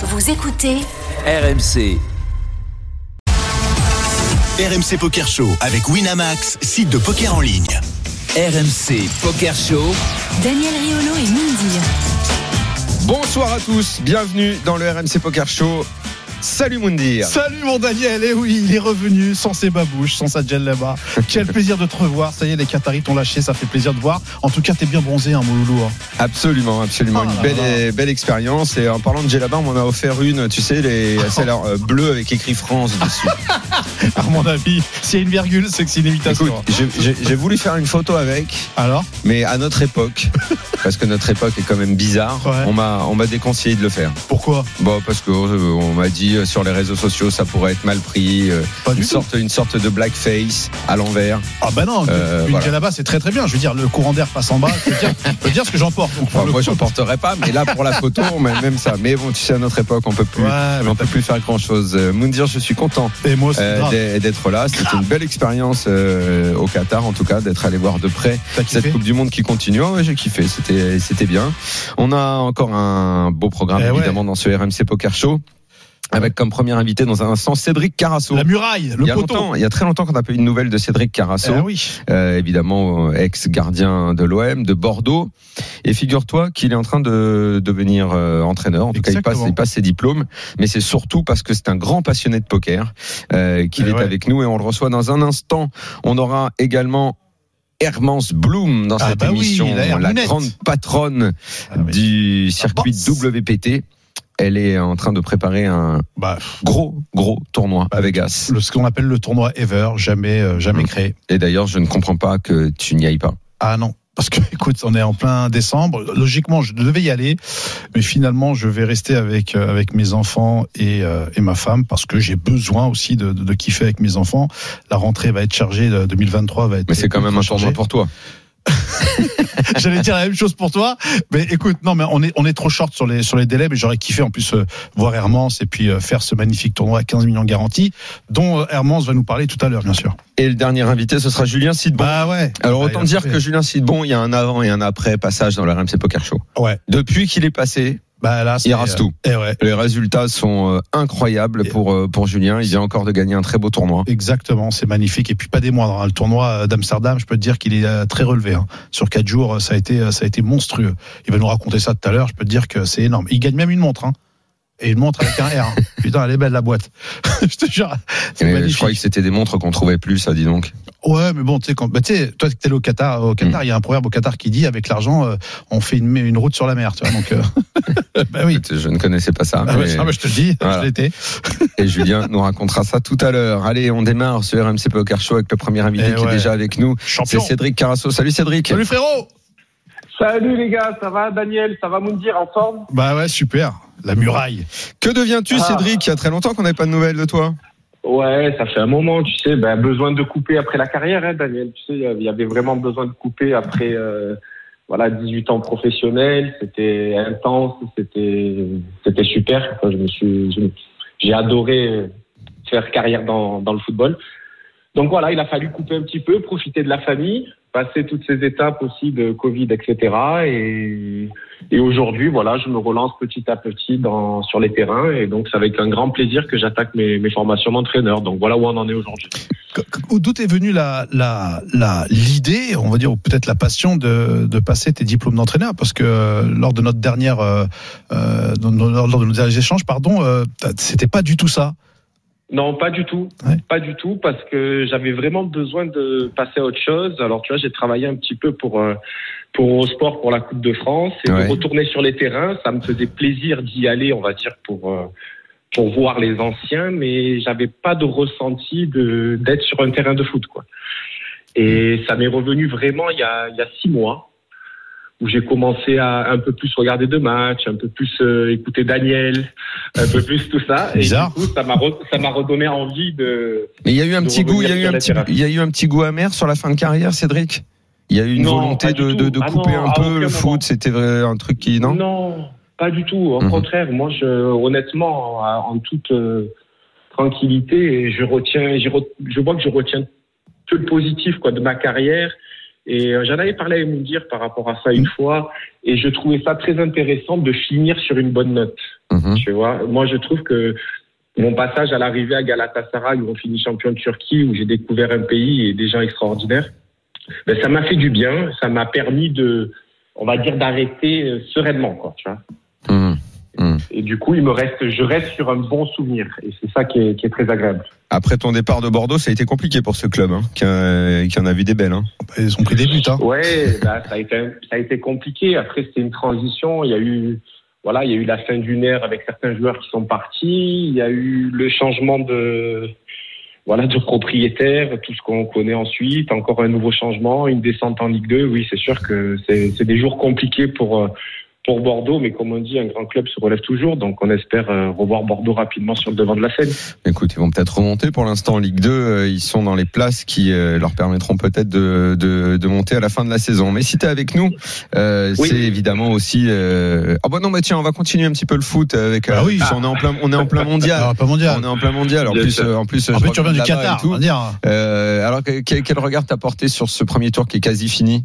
Vous écoutez RMC. RMC Poker Show avec Winamax, site de poker en ligne. RMC Poker Show. Daniel Riolo et Mindy. Bonsoir à tous, bienvenue dans le RMC Poker Show. Salut Moundir. Salut mon Daniel, et oui, il est revenu sans ses babouches, sans sa gel là-bas. Quel plaisir de te revoir. Ça y est, les Qataris t'ont lâché, ça fait plaisir de voir. En tout cas, t'es bien bronzé, hein, mon loulou. hein. Absolument, absolument. Une là belle, là. belle expérience. Et en parlant de Gelaba, on m'en a offert une, tu sais, les, celle euh, bleue avec écrit France dessus. À mon avis, s'il y a une virgule, c'est que c'est une imitation. Écoute, j'ai- voulu faire une photo avec, Alors mais à notre époque, parce que notre époque est quand même bizarre, Ouais. on m'a on m'a déconseillé de le faire. Pourquoi? Bon, parce que euh, on m'a dit euh, sur les réseaux sociaux, ça pourrait être mal pris. euh, Pas une du tout. sorte, une sorte de blackface à l'envers. Ah bah non, Euh, une voilà. c'est très très bien. Je veux dire, le courant d'air passe en bas. Je peux dire, je peux dire ce que j'en porte. Enfin, moi, j'en porterai pas, mais là, pour la photo, on met même ça. Mais bon, tu sais, à notre époque, on peut plus, Ouais, on peut plus faire grand chose. Moundir, je suis content Et moi, c'est euh, d'être là. C'était une belle expérience euh, au Qatar, en tout cas, d'être allé voir de près cette Coupe du Monde qui continue. Oh, ouais, j'ai kiffé. C'était, c'était bien. On a encore un beau programme, Eh ouais. évidemment, dans ce RMC Poker Show. Avec comme premier invité dans un instant Cédric Carasso. La muraille, il le y, a poteau. longtemps, il y a très longtemps qu'on n'a pas eu de nouvelles de Cédric Carasso. Eh oui. Euh, évidemment ex-gardien de l'OM, de Bordeaux. Et figure-toi qu'il est en train de devenir euh, entraîneur. En tout cas, il passe, il passe ses diplômes. Mais c'est surtout parce que c'est un grand passionné de poker euh, qu'il Eh est ouais. avec nous et on le reçoit dans un instant. On aura également Hermance Bloom dans Ah cette bah oui, émission, la grande patronne Ah oui. du circuit. WPT. Elle est en train de préparer un Bah, gros, gros tournoi à Vegas. le, ce qu'on appelle le tournoi Ever, jamais, euh, jamais Mm. créé. Et d'ailleurs, je ne comprends pas que tu n'y ailles pas. Ah non. Parce que, écoute, on est en plein décembre. Logiquement, je devais y aller, mais finalement, je vais rester avec euh, avec mes enfants et, euh, et ma femme parce que j'ai besoin aussi de, de, de kiffer avec mes enfants. La rentrée va être chargée, de 2023 va être. Mais c'est quand même un tournoi chargée. pour toi. J'allais dire la même chose pour toi, mais écoute, non, mais on est on est trop short sur les sur les délais, mais j'aurais kiffé en plus euh, voir Hermance et puis euh, faire ce magnifique tournoi à 15 millions garantis, dont euh, Hermance va nous parler tout à l'heure, bien sûr. Et le dernier invité, ce sera Julien Sidbon. Bah ouais. Alors Bah, autant dire fait. que Julien Sidbon, il y a un avant et un après passage dans le RMC Poker Show. ouais. Depuis qu'il est passé, Bah là, c'est, il rase tout. euh, eh ouais. Les résultats sont euh, incroyables Et- pour euh, pour Julien. Il vient encore de gagner un très beau tournoi. Exactement, c'est magnifique. Et puis pas des moindres. hein. Le tournoi d'Amsterdam, je peux te dire qu'il est très relevé. hein. Sur quatre jours, ça a été, ça a été monstrueux. Il va nous raconter ça tout à l'heure. Je peux te dire que c'est énorme. Il gagne même une montre. Hein. Et une montre avec un R. Putain, elle est belle la boîte. je te jure, Et je croyais que c'était des montres qu'on trouvait plus, ça dis donc. Ouais, mais bon, tu sais, quand, bah, tu sais, toi, t'es au Qatar, au. Qatar, il y a un proverbe au Qatar qui dit, avec l'argent, euh, on fait une, une route sur la mer, tu vois. Donc, euh, bah oui. Je ne connaissais pas ça. Ah, mais- bah, ah, bah, je te le dis, Voilà. je l'étais. Et Julien nous racontera ça tout à l'heure. Allez, on démarre ce RMC Poker Show avec le premier invité Eh qui est déjà avec nous. C'est. Cédric Carasso. Salut Cédric. Salut frérot. Salut les gars, ça va Daniel, ça va Moundir en forme? Bah ouais, super. La muraille. Que deviens-tu Ah. Cédric? Il y a très longtemps qu'on n'avait pas de nouvelles de toi. Ouais, ça fait un moment, tu sais, ben, besoin de couper après la carrière, hein, Daniel. Tu sais, il y avait vraiment besoin de couper après euh, voilà 18 ans professionnels. C'était intense, c'était c'était super. Enfin, je me suis, j'ai adoré faire carrière dans, dans le football. Donc voilà, il a fallu couper un petit peu, profiter de la famille, passer toutes ces étapes aussi de Covid, etc. Et, aujourd'hui, voilà, je me relance petit à petit dans, sur les terrains. Et donc, c'est avec un grand plaisir que j'attaque mes, mes formations d'entraîneur. Donc voilà où on en est aujourd'hui. D'où est venue la la la l'idée, on va dire ou peut-être la passion de de passer tes diplômes d'entraîneur? Parce que euh, lors de notre dernière euh, euh, lors de nos derniers échanges, pardon, euh, c'était pas du tout ça. Non, pas du tout. Ouais. Pas du tout, parce que j'avais vraiment besoin de passer à autre chose. Alors, tu vois, j'ai travaillé un petit peu pour, euh, pour Eurosport, pour la Coupe de France, et Ouais. de retourner sur les terrains. Ça me faisait plaisir d'y aller, on va dire, pour, euh, pour voir les anciens, mais j'avais pas de ressenti de, d'être sur un terrain de foot, quoi. Et ça m'est revenu vraiment il y a, il y a six mois, où j'ai commencé à un peu plus regarder de matchs, un peu plus euh, écouter Daniel, un peu plus tout ça. Et Bizarre. du coup, ça m'a re- ça m'a redonné envie de. Mais il y a eu un petit goût, il y a eu un petit, il y a eu un petit goût amer sur la fin de carrière, Cédric? Il y a eu une Non, volonté de, de, tout. Ah couper non, un peu le foot. C'était un truc qui non? Non, pas du tout. Au Mhm. contraire, moi, je, honnêtement, en toute euh, tranquillité, je retiens, je, re- je vois que je retiens que le positif quoi de ma carrière Et euh, j'en avais parlé à Moundir par rapport à ça une fois, et je trouvais ça très intéressant de finir sur une bonne note. Mhm. Tu vois, moi je trouve que mon passage à l'arrivée à Galatasaray, où on finit champion de Turquie, où j'ai découvert un pays et des gens extraordinaires, ben, ça m'a fait du bien, ça m'a permis de, on va dire, d'arrêter euh, sereinement, quoi, tu vois. Mhm. Et du coup, il me reste, je reste sur un bon souvenir, et c'est ça qui est, qui est très agréable. Après ton départ de Bordeaux, ça a été compliqué pour ce club, hein, qui, a- qui en a vu des belles. Hein. Ils ont pris des buts. Hein. Ouais, bah, ça a été, un- ça a été compliqué. Après, c'était une transition. Il y a eu, voilà, il y a eu la fin d'une ère avec certains joueurs qui sont partis. Il y a eu le changement de, voilà, de propriétaire, tout ce qu'on connaît ensuite. Encore un nouveau changement, une descente en Ligue 2. Oui, c'est sûr que c'est c'est des jours compliqués pour, euh, pour Bordeaux. Mais comme on dit, un grand club se relève toujours. Donc, on espère euh, revoir Bordeaux rapidement sur le devant de la scène. Écoute, ils vont peut-être remonter. Pour l'instant, en Ligue 2, euh, ils sont dans les places qui euh, leur permettront peut-être de, de, de monter à la fin de la saison. Mais si tu es avec nous, euh, Oui. c'est évidemment aussi... Euh... Ah bah non, bah tiens, on va continuer un petit peu le foot avec... Ah oui. qu'on est en plein, on est en plein mondial. Alors, pas mondial. On est en plein mondial. En plus, euh, en plus, En je fait, tu reviens du Qatar, et tout. on va dire. Euh, alors, que- quel, quel regard t'as porté sur ce premier tour qui est quasi fini?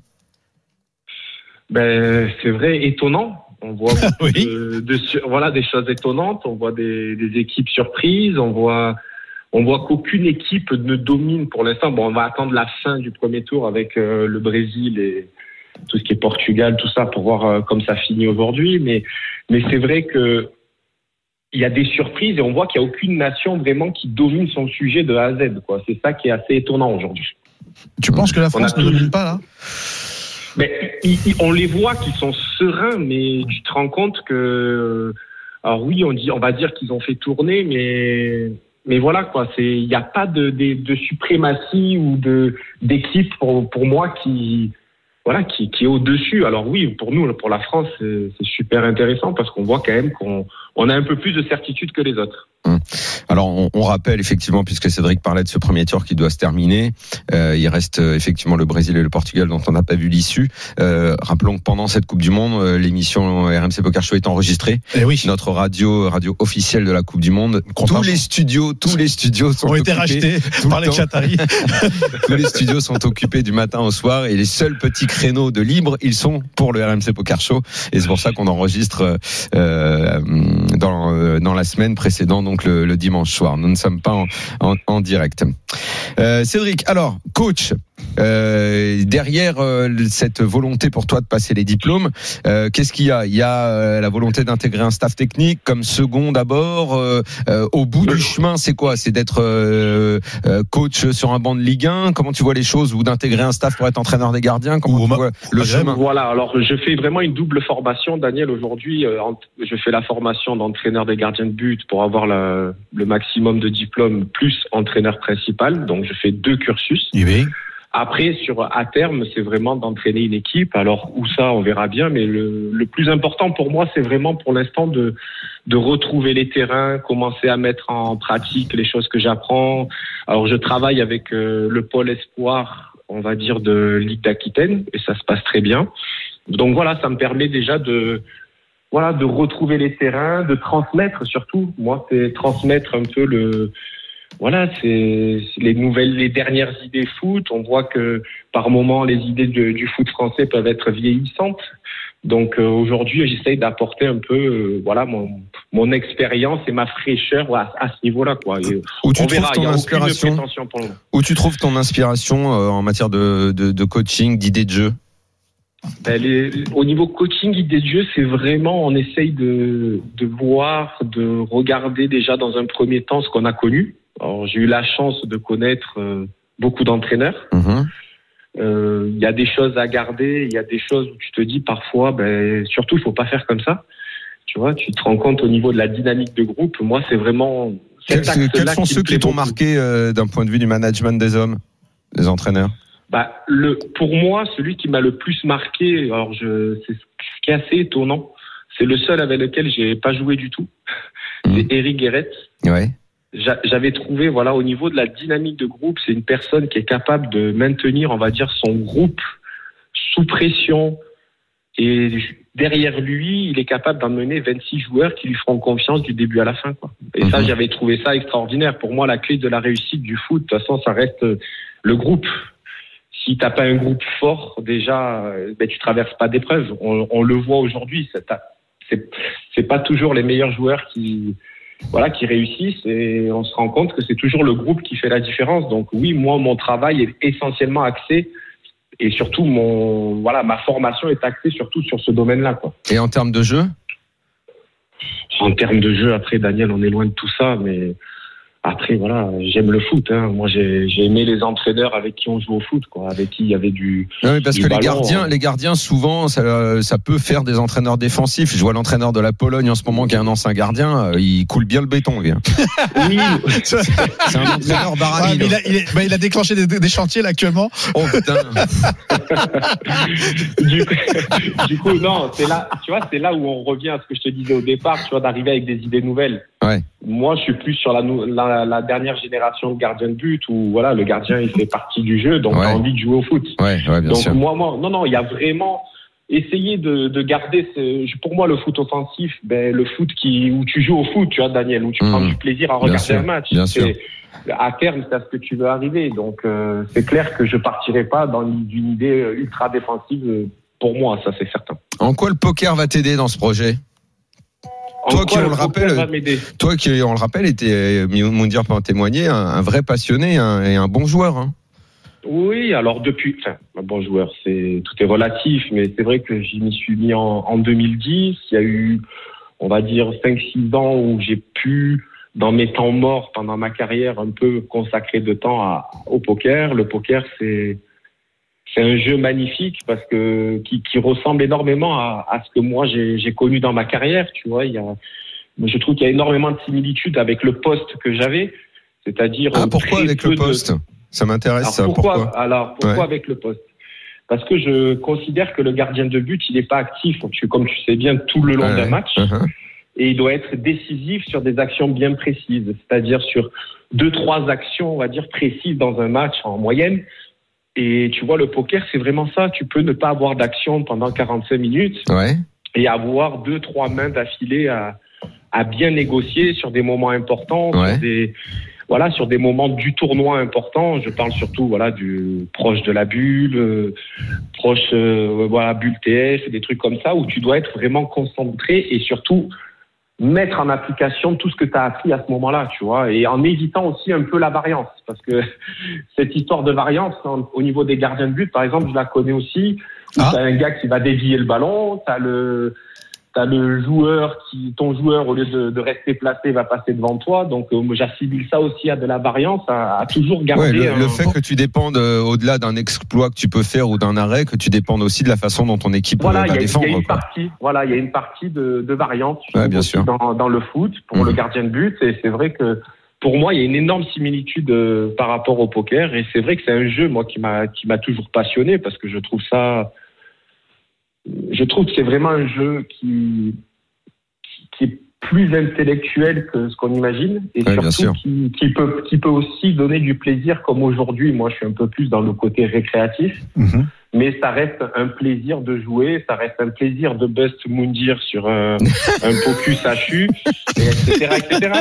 Ben, c'est vrai, étonnant. On voit beaucoup Oui. de, de su- voilà des choses étonnantes. On voit des, des équipes surprises. On voit on voit qu'aucune équipe ne domine pour l'instant. Bon, on va attendre la fin du premier tour avec euh, le Brésil et tout ce qui est Portugal, tout ça, pour voir euh, comme ça finit aujourd'hui. Mais mais c'est vrai que il y a des surprises et on voit qu'il n'y a aucune nation vraiment qui domine son sujet de A à Z. Quoi. C'est ça qui est assez étonnant aujourd'hui. Tu penses que la France ne domine pas là? Mais on les voit qui sont sereins, mais tu te rends compte que, alors oui, on dit, on va dire qu'ils ont fait tourner, mais mais voilà quoi, c'est il n'y a pas de, de, de suprématie ou de d'équipe pour pour moi qui voilà qui, qui est au dessus. Alors oui, pour nous, pour la France, c'est super intéressant parce qu'on voit quand même qu'on on a un peu plus de certitude que les autres. Alors, on, on rappelle effectivement, puisque Cédric parlait de ce premier tour qui doit se terminer, euh, il reste euh, effectivement le Brésil et le Portugal dont on n'a pas vu l'issue. Euh, rappelons que pendant cette Coupe du Monde, euh, l'émission RMC Poker Show est enregistrée. Eh oui. Notre radio, radio officielle de la Coupe du Monde. Tous les studios, tous les studios sont Ont été occupés. rachetés par le les. Qataris. Tous les studios sont occupés du matin au soir et les seuls petits créneaux de libre, ils sont pour le RMC Poker Show. Et c'est pour ça qu'on enregistre euh, dans, euh, dans la semaine précédente, donc le, le dimanche soir. Nous ne sommes pas en, en, en direct. Euh, Cédric, alors, coach, euh, derrière euh, cette volonté pour toi de passer les diplômes, euh, qu'est-ce qu'il y a? Il y a euh, la volonté d'intégrer un staff technique comme second d'abord. euh, euh, au bout du chemin, c'est quoi? C'est d'être euh, euh, coach sur un banc de Ligue 1 Comment tu vois les choses? Ou d'intégrer un staff pour être entraîneur des gardiens? Comment Ou tu vois le chemin? Voilà, alors je fais vraiment une double formation, Daniel. Aujourd'hui, euh, je fais la formation d'entraîneur des gardiens de but pour avoir la- le maximum de diplômes, plus entraîneur principal. Donc je fais deux cursus. Eh oui. Après, sur à terme, c'est vraiment d'entraîner une équipe. Alors où ça, on verra bien. Mais le, le plus important pour moi, c'est vraiment pour l'instant de de retrouver les terrains, commencer à mettre en pratique les choses que j'apprends. Alors je travaille avec euh, le pôle espoir, on va dire de Ligue d'Aquitaine, et ça se passe très bien. Donc voilà, ça me permet déjà de voilà de retrouver les terrains, de transmettre surtout. Moi, c'est transmettre un peu le voilà, c'est les nouvelles, les dernières idées foot. On voit que par moment, les idées de- du foot français peuvent être vieillissantes. Donc euh, aujourd'hui, j'essaye d'apporter un peu, euh, voilà, mon, mon expérience et ma fraîcheur à, à ce niveau-là, quoi. Et Où tu on trouves verra, ton inspiration pour le. Où tu trouves ton inspiration euh, en matière de, de, de coaching, d'idées de jeu Ben, les- au niveau coaching, idée de jeu, c'est vraiment, on essaye de, de voir, de regarder déjà dans un premier temps ce qu'on a connu. Alors, j'ai eu la chance de connaître euh, beaucoup d'entraîneurs. Mhm. Euh, Il y a des choses à garder, il y a des choses où tu te dis parfois, ben, surtout, il faut pas faire comme ça. Tu vois, tu te rends compte au niveau de la dynamique de groupe. Moi, c'est vraiment. Quels, quels sont qui ceux qui t'ont marqué euh, d'un point de vue du management des hommes, des entraîneurs? Bah, le, pour moi, celui qui m'a le plus marqué, alors je, c'est ce qui est assez étonnant, c'est le seul avec lequel j'ai pas joué du tout. Mhm. C'est Eric Guéret. Ouais. J'a- J'avais trouvé, voilà, au niveau de la dynamique de groupe, c'est une personne qui est capable de maintenir, on va dire, son groupe sous pression. Et derrière lui, il est capable d'emmener 26 joueurs qui lui feront confiance du début à la fin, quoi. Et ça, Mhm. j'avais trouvé ça extraordinaire. Pour moi, la clé de la réussite du foot, de toute façon, ça reste euh, le groupe. si t'as pas un groupe fort, déjà, euh, ben, tu traverses pas d'épreuve. On, on le voit aujourd'hui. c'est pas toujours les meilleurs joueurs qui voilà qui réussissent et on se rend compte que c'est toujours le groupe qui fait la différence. Donc oui, moi mon travail est essentiellement axé et surtout mon voilà ma formation est axée surtout sur ce domaine-là quoi. Et en termes de jeu? En termes de jeu, après Daniel, on est loin de tout ça, mais après voilà, j'aime le foot. Hein. Moi j'ai j'ai aimé les entraîneurs avec qui on joue au foot, quoi, avec qui il y avait du Non, mais parce Du que les gardiens, hein. les gardiens, souvent, ça, ça peut faire des entraîneurs défensifs. Je vois l'entraîneur de la Pologne en ce moment qui est un ancien gardien, euh, il coule bien le béton, lui. hein. oui, C'est un entraîneur barami. mais il, a, il bah, il a déclenché des, des chantiers là actuellement. Oh putain. du, coup, du coup, non, c'est là, tu vois, c'est là où on revient à ce que je te disais au départ, tu vois, d'arriver avec des idées nouvelles. Ouais. Moi, je suis plus sur la, nou- la, la dernière génération de gardiens de but où, voilà, le gardien, il fait partie du jeu, donc Ouais. t'as envie de jouer au foot. Ouais, ouais, bien donc, sûr. moi, moi, non, non, il y a vraiment essayer de, de garder ce, pour moi, le foot offensif, ben, le foot qui, où tu joues au foot, tu vois, Daniel, où tu Mmh. prends du plaisir à regarder sûr, un match. bien C'est- À terme, c'est à ce que tu veux arriver. Donc, euh, c'est clair que je partirai pas dans une idée euh, ultra défensive euh, pour moi, ça c'est certain. En quoi le poker va t'aider dans ce projet? Toi qui, on le rappelle, Toi qui, on le rappelle, était, peut en témoigner, un, un vrai passionné un- et un bon joueur. Hein. Oui, alors depuis, enfin, un bon joueur, c'est tout est relatif, mais c'est vrai que j'y m'y suis mis en, en 2010. Il y a eu, on va dire, 5-6 ans où j'ai pu, dans mes temps morts pendant ma carrière, un peu consacrer de temps à, au poker. Le poker, c'est c'est un jeu magnifique parce que qui, qui ressemble énormément à, à ce que moi j'ai connu dans ma carrière. Tu vois, il y a, je trouve qu'il y a énormément de similitudes avec le poste que j'avais, c'est-à-dire Ah, pourquoi avec le de- poste? Ça m'intéresse, alors pourquoi, Pourquoi? Alors pourquoi Ouais. avec le poste? Parce que je considère que le gardien de but, il n'est pas actif, comme tu sais bien, tout le long Ouais, d'un match, Uh-huh. et il doit être décisif sur des actions bien précises, c'est-à-dire sur deux, trois actions, on va dire, précises dans un match en moyenne. Et tu vois, le poker, c'est vraiment ça. Tu peux ne pas avoir d'action pendant 45 minutes Ouais. et avoir deux, trois mains d'affilée à, à bien négocier sur des moments importants, Ouais. sur des voilà, sur des moments du tournoi importants. Je parle surtout voilà du proche de la bulle, euh, proche euh, voilà bulle TF, des trucs comme ça où tu dois être vraiment concentré et surtout mettre en application tout ce que tu as appris à ce moment-là, tu vois, et en évitant aussi un peu la variance, parce que cette histoire de variance en- au niveau des gardiens de but, par exemple, je la connais aussi. où Ah. T'as un gars qui va dévier le ballon, t'as le T'as le joueur qui, ton joueur, au lieu de, de rester placé, va passer devant toi. Donc, euh, j'assimile ça aussi à de la variance, à, à toujours garder. Ouais, le, un- le fait que tu dépendes euh, au-delà d'un exploit que tu peux faire ou d'un arrêt, que tu dépendes aussi de la façon dont ton équipe euh, Voilà, il va y, a- il y défendre. a une quoi. partie, voilà, il y a une partie de, de variante je Ouais, bien sûr. dans, dans le foot pour Mhm. le gardien de but. Et c'est vrai que pour moi, il y a une énorme similitude euh, par rapport au poker. Et c'est vrai que c'est un jeu, moi, qui m'a qui m'a toujours passionné parce que je trouve ça, je trouve que c'est vraiment un jeu qui qui, qui est plus intellectuel que ce qu'on imagine et Ouais, surtout qui, qui peut qui peut aussi donner du plaisir comme aujourd'hui. Moi, je suis un peu plus dans le côté récréatif Mhm. mais ça reste un plaisir de jouer, ça reste un plaisir de bust Moundir sur un, un Pocus HU, et etc., etc.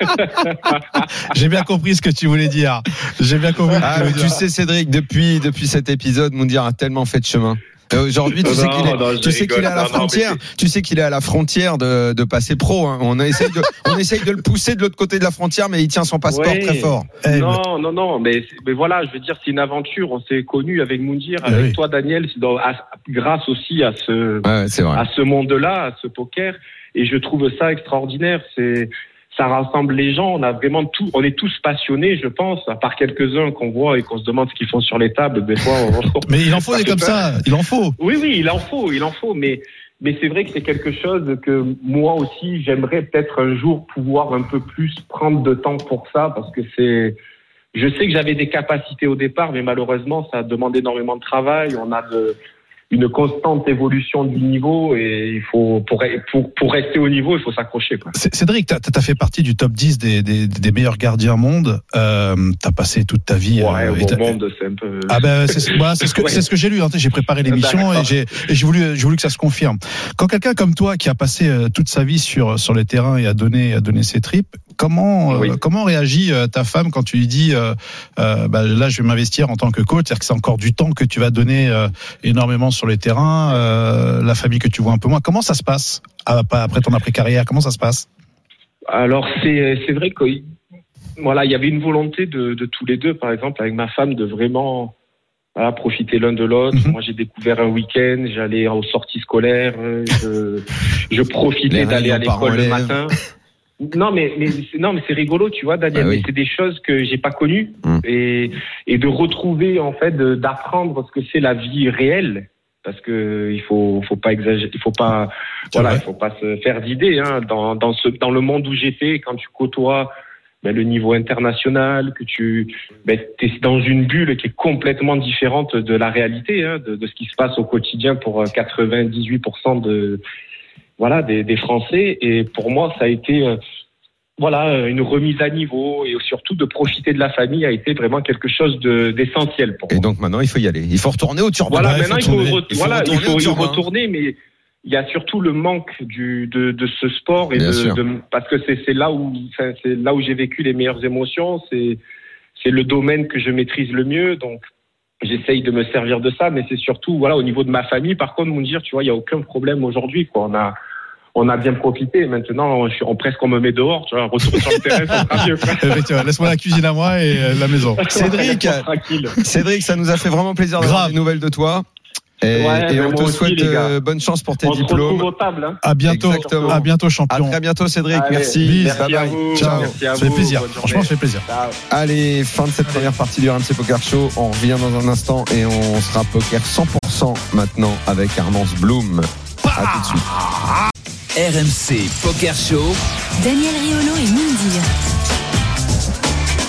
J'ai bien compris ce que tu voulais dire. J'ai bien compris. Ah, tu dire. sais, Cédric, depuis, depuis cet épisode, Moundir a tellement fait de chemin. Euh, Aujourd'hui, tu Non, sais qu'il est, non, tu sais qu'il est à la. Non, mais frontière. Tu sais qu'il est à la frontière de, de passer pro. hein. On essaye de, on essaye de le pousser de l'autre côté de la frontière, mais il tient son passeport Ouais. très fort. Eh, Non, non, non, mais, mais voilà, je veux dire, c'est une aventure. On s'est connus avec Moundir, Ah avec oui. toi, Daniel, c'est dans- à- grâce aussi à ce, Ouais, à ce monde-là, à ce poker. Et je trouve ça extraordinaire. C'est, ça rassemble les gens. On a vraiment tout, on est tous passionnés, je pense, à part quelques-uns qu'on voit et qu'on se demande ce qu'ils font sur les tables. Des fois, on, Mais il en faut des comme ça. Il en faut. Oui, oui, il en faut, il en faut, mais mais c'est vrai que c'est quelque chose que moi aussi j'aimerais peut-être un jour pouvoir un peu plus prendre de temps pour ça parce que c'est je sais que j'avais des capacités au départ mais malheureusement ça demande énormément de travail, on a de une constante évolution du niveau et il faut pour pour pour rester au niveau, il faut s'accrocher Cédric, tu as, fait partie du top 10 des, des, des meilleurs gardiens au monde. Euh, tu as passé toute ta vie. Ouais, euh, t'as- monde, c'est un peu Ah ben c'est ce, voilà, c'est ce que ce que j'ai lu. hein. J'ai préparé l'émission et j'ai et j'ai voulu j'ai voulu que ça se confirme. Quand quelqu'un comme toi qui a passé euh, toute sa vie sur sur les terrains et a donné a donné ses tripes, Comment euh, Oui. comment réagit euh, ta femme quand tu lui dis euh, euh, bah, là je vais m'investir en tant que coach, c'est-à-dire que c'est encore du temps que tu vas donner euh, énormément sur les terrains, euh, la famille que tu vois un peu moins. Comment ça se passe Ah, pas après ton après carrière Comment ça se passe? Alors c'est c'est vrai que voilà, il y avait une volonté de, de tous les deux, par exemple, avec ma femme, de vraiment voilà, profiter l'un de l'autre. Mhm. Moi, j'ai découvert un week-end, j'allais aux sorties scolaires, euh, je, je profitais d'aller à l'école le matin. Non, mais, mais non, mais c'est rigolo, tu vois, Daniel. Ah oui. C'est des choses que j'ai pas connues Mm. et et de retrouver en fait, d'apprendre ce que c'est la vie réelle. Parce que il faut faut pas exagérer, il faut pas voilà, vrai. il faut pas se faire d'idées. Hein. Dans, dans, ce, dans le monde où j'étais, quand tu côtoies ben, le niveau international, que tu ben, es dans une bulle qui est complètement différente de la réalité, hein, de, de ce qui se passe au quotidien pour euh, 98% de voilà des, des Français. Et pour moi, ça a été euh, voilà une remise à niveau et surtout de profiter de la famille a été vraiment quelque chose de- d'essentiel pour Et donc maintenant, il faut y aller. Il faut retourner au turban. Voilà, maintenant il faut faut, tourner. re- Il faut voilà, il retourner faut y retourner, mais il y a surtout le manque du, de, de ce sport et de, de- parce que c'est là où enfin, c'est là où j'ai vécu les meilleures émotions. C'est c'est le domaine que je maîtrise le mieux, donc j'essaye de me servir de ça. Mais c'est surtout voilà au niveau de ma famille. Par contre, me dire, tu vois, il y a aucun problème aujourd'hui. Quoi, on a on a bien profité. Maintenant, je suis, on, presque on me met dehors. Tu vois, retour sur le terrain, ça sera mieux. Effectivement, Laisse-moi la cuisine à moi et euh, la maison. Cédric. Cédric, ça nous a fait vraiment plaisir d'avoir Grave. des nouvelles de toi. Et, Ouais, et mais on te aussi, souhaite euh, bonne chance pour tes On se retrouve diplômes. aux tables. Hein. À bientôt. Exactement. À bientôt À champion. très bientôt, Cédric. Allez, merci. Merci Bye à bye. vous. Ciao. Merci à Ça fait plaisir. Franchement, ça fait plaisir. Ciao. Allez, fin de cette première partie du RMC Poker Show. On revient dans un instant et on sera poker 100% maintenant avec Armance Bloom. À tout de suite. RMC Poker Show. Daniel Riolo et Mindir.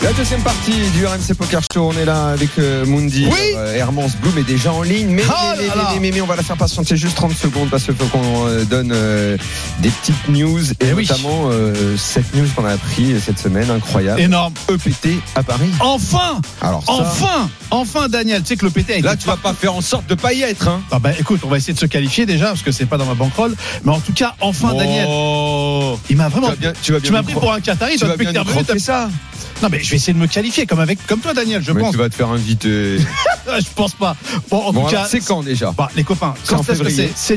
La deuxième partie du RMC Poker Show, on est là avec euh, Mundi. Oui. Euh, Hermance Bloom est déjà en ligne, mais, Oh mais, mais, mais, on va la faire patienter juste 30 secondes parce qu'il faut qu'on euh, donne euh, des petites news et Eh notamment cette news qu'on a appris cette semaine, incroyable. Énorme. EPT à Paris. Enfin Alors ça, Enfin Enfin, Daniel, tu sais que le PT a été là tu vas pas faire en sorte de pas y être. Hein. Ah bah écoute, on va essayer de se qualifier déjà parce que c'est pas dans ma bankroll. Mais en tout cas, enfin Daniel, Oh. il m'a Tu vraiment. tu m'as pris pour un Qatari, tu vas croquer ça. Non mais je vais essayer de me qualifier comme avec comme toi Daniel, je Mais pense. tu vas te faire inviter. je pense pas. Bon en bon, tout cas, c'est quand déjà Bah, les copains, C'est quand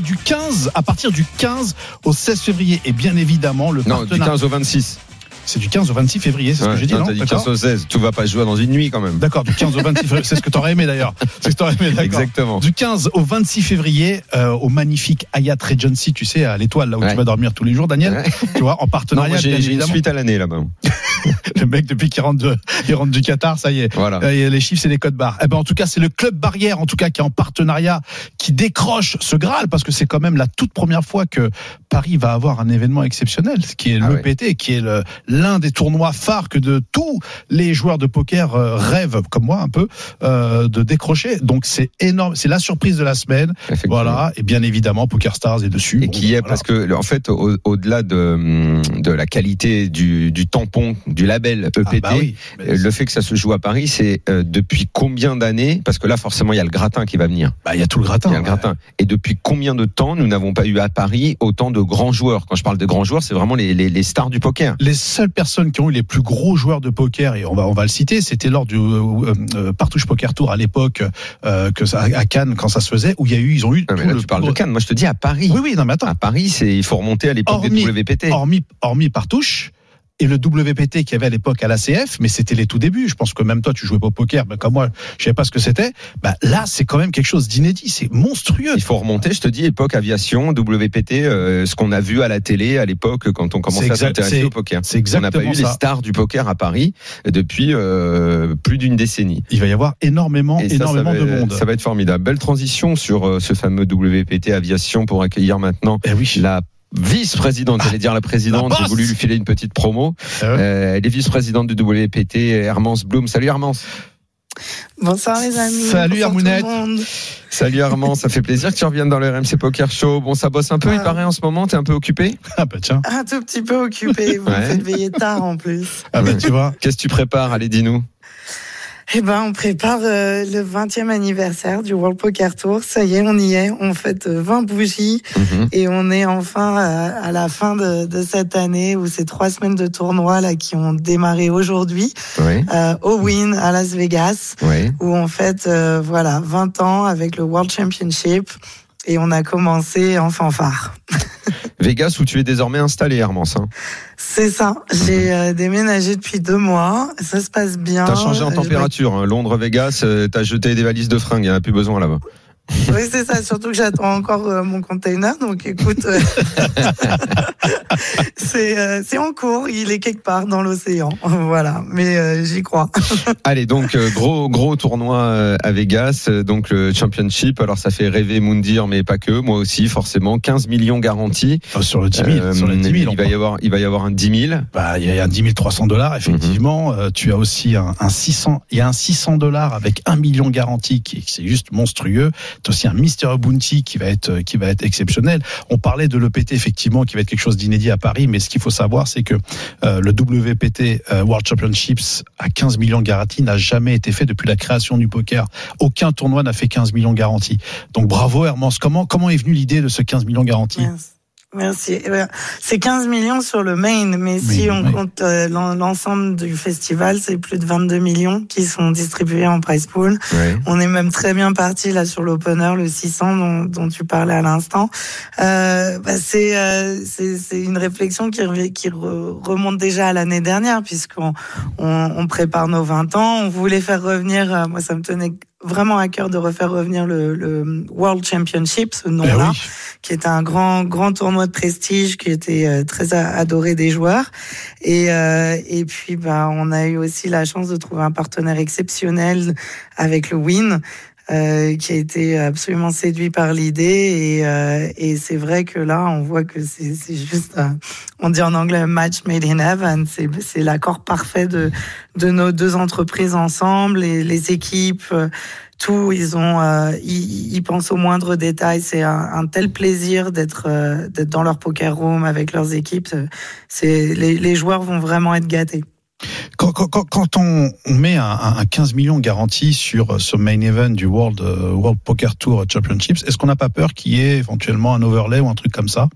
du 15 à partir du 15 au 16 février et bien évidemment le Non, du partenariat. 15 au 26. C'est du 15 au 26 février, c'est ce Ouais, que j'ai dit non, non t'as dit D'accord 15 au 16. Tu vas pas jouer dans une nuit quand même. D'accord, du 15 au 26 février, c'est ce que t'aurais aimé d'ailleurs. C'est ce que t'aurais aimé. Exactement. Du 15 au 26 février, euh, au magnifique Hyatt Regency, tu sais, à l'étoile, là où Ouais. tu vas dormir tous les jours, Daniel. Ouais. Tu vois, en partenariat, j'ai une suite à l'année là-bas. Le mec, depuis qu'il rentre, de, il rentre du Qatar, ça y est. Voilà. Euh, Les chiffres, c'est les codes barres. Eh ben, en tout cas, c'est le club barrière, en tout cas, qui est en partenariat, qui décroche ce Graal, parce que c'est quand même la toute première fois que Paris va avoir un événement exceptionnel, ce qui est Ah l'EPT, qui est le- l'un des tournois phares que de tous les joueurs de poker euh, rêvent, comme moi un peu, euh, de décrocher. Donc c'est énorme, c'est la surprise de la semaine. Voilà, et bien évidemment, Poker Stars est dessus. Et Bon, qui est voilà. parce que en fait au- au-delà de de la qualité du, du tampon du label EPT, Ah bah oui, mais euh, le fait que ça se joue à Paris, c'est euh, depuis combien d'années Parce que là forcément il y a le gratin qui va venir. bah, il y a tout le gratin. Il y a le ouais. gratin. Et depuis combien de temps nous n'avons pas eu à Paris autant de grands joueurs? Quand je parle de grands joueurs, c'est vraiment les, les, les stars du poker. les seules personnes qui ont eu les plus gros joueurs de poker et on va on va le citer c'était lors du euh, euh, Partouche Poker Tour à l'époque euh, que ça, à Cannes quand ça se faisait où il y a eu ils ont eu Non, mais là le tu parles de Cannes. Moi je te dis à Paris. oui oui non mais attends À Paris, il faut remonter à l'époque des WPT. hormis hormis Partouche et le WPT qu'il y avait à l'époque à l'ACF, mais c'était les tout débuts. Je pense que même toi, tu jouais pas au poker, mais comme moi, je savais pas ce que c'était. Bah, là, c'est quand même quelque chose d'inédit. C'est monstrueux. Il faut remonter, je te dis, époque aviation, WPT, euh, ce qu'on a vu à la télé à l'époque quand on commençait à s'intéresser au poker. C'est On n'a exactement pas eu les stars du poker à Paris depuis euh, plus d'une décennie. Il va y avoir énormément, Et ça, ça énormément va, de monde. Ça va être formidable. Belle transition sur euh, ce fameux WPT aviation pour accueillir maintenant Eh oui. la vice-présidente, j'allais dire la présidente, j'ai voulu lui filer une petite promo. Ouais. Euh, elle est vice-présidente du WPT, Hermance Bloom. Salut Hermance. Bonsoir les amis. Salut, monde. Salut Hermance, ça fait plaisir que tu reviennes dans le RMC Poker Show. Bon, ça bosse un peu, il Ah. paraît en ce moment, t'es un peu occupé? Ah bah tiens. Un tout petit peu occupé. Vous Ouais. me faites veiller tard en plus. Ah bah tu vois. Qu'est-ce que tu prépares? Allez, dis-nous. Eh ben, on prépare euh, le 20e anniversaire du World Poker Tour. Ça y est, on y est. On fête euh, 20 bougies Mhm. et on est enfin euh, à la fin de, de cette année où ces trois semaines de tournoi là qui ont démarré aujourd'hui Oui, euh, au Win à Las Vegas oui. où on fête euh, voilà 20 ans avec le World Championship et on a commencé en fanfare. Vegas où tu es désormais installé, Hermance. Hein. C'est ça. J'ai euh, déménagé depuis deux mois. Ça se passe bien. T'as changé en température. Hein. Londres, Vegas, euh, t'as jeté des valises de fringues. Il n'y en a plus besoin là-bas. Oui, c'est ça. Surtout que j'attends encore euh, mon container. Donc, écoute, euh, c'est euh, c'est en cours. Il est quelque part dans l'océan. Voilà. Mais euh, j'y crois. Allez, donc euh, gros gros tournoi à Vegas, euh, donc le Championship. Alors ça fait rêver Moundir, mais pas que. Moi aussi, forcément, 15 millions garantis. Euh, Sur le 10 000. Euh, sur le 10 000 il on va y avoir il va y avoir un 10 000. Bah, il y a un 10 300 dollars, effectivement. Mhm. Euh, tu as aussi un, un 600, il y a un 600 dollars avec un million garanti qui, c'est juste monstrueux. As aussi un Mister Bounty qui va être, qui va être exceptionnel. On parlait de l'EPT, effectivement, qui va être quelque chose d'inédit à Paris, mais ce qu'il faut savoir, c'est que euh, le WPT euh, World Championships à 15 millions garantis n'a jamais été fait depuis la création du poker. Aucun tournoi n'a fait 15 millions garantis. Donc bravo Hermance. Comment, comment est venue l'idée de ce 15 millions garantis? Merci. Eh ben, C'est 15 millions sur le main, mais si Oui, on oui. compte euh, l'en- l'ensemble du festival, c'est plus de 22 millions qui sont distribués en prize pool. Ouais. On est même très bien parti là sur l'opener, le 600 dont, dont tu parlais à l'instant. Euh, bah, c'est euh, c'est c'est une réflexion qui, qui re- remonte déjà à l'année dernière puisqu'on on, on prépare nos 20 ans. On voulait faire revenir, euh, moi ça me tenait vraiment à cœur de refaire revenir le, le World Championship, ce nom-là oui. qui est un grand grand tournoi de prestige qui était euh, très adoré des joueurs et euh, et puis bah on a eu aussi la chance de trouver un partenaire exceptionnel avec le Win euh, qui a été absolument séduit par l'idée. Et, euh, et c'est vrai que là on voit que c'est juste on dit en anglais match made in heaven. C'est l'accord parfait de de nos deux entreprises ensemble. Les, les équipes tout ils ont euh, ils, ils pensent au moindre détail. C'est un, un tel plaisir d'être euh, d'être dans leur poker room avec leurs équipes. C'est les, les joueurs vont vraiment être gâtés Quand, quand, quand- quand on, on met un, un- un 15 millions garanti sur ce main event du World, euh, World Poker Tour Championships, est-ce qu'on n'a pas peur qu'il y ait éventuellement un overlay ou un truc comme ça?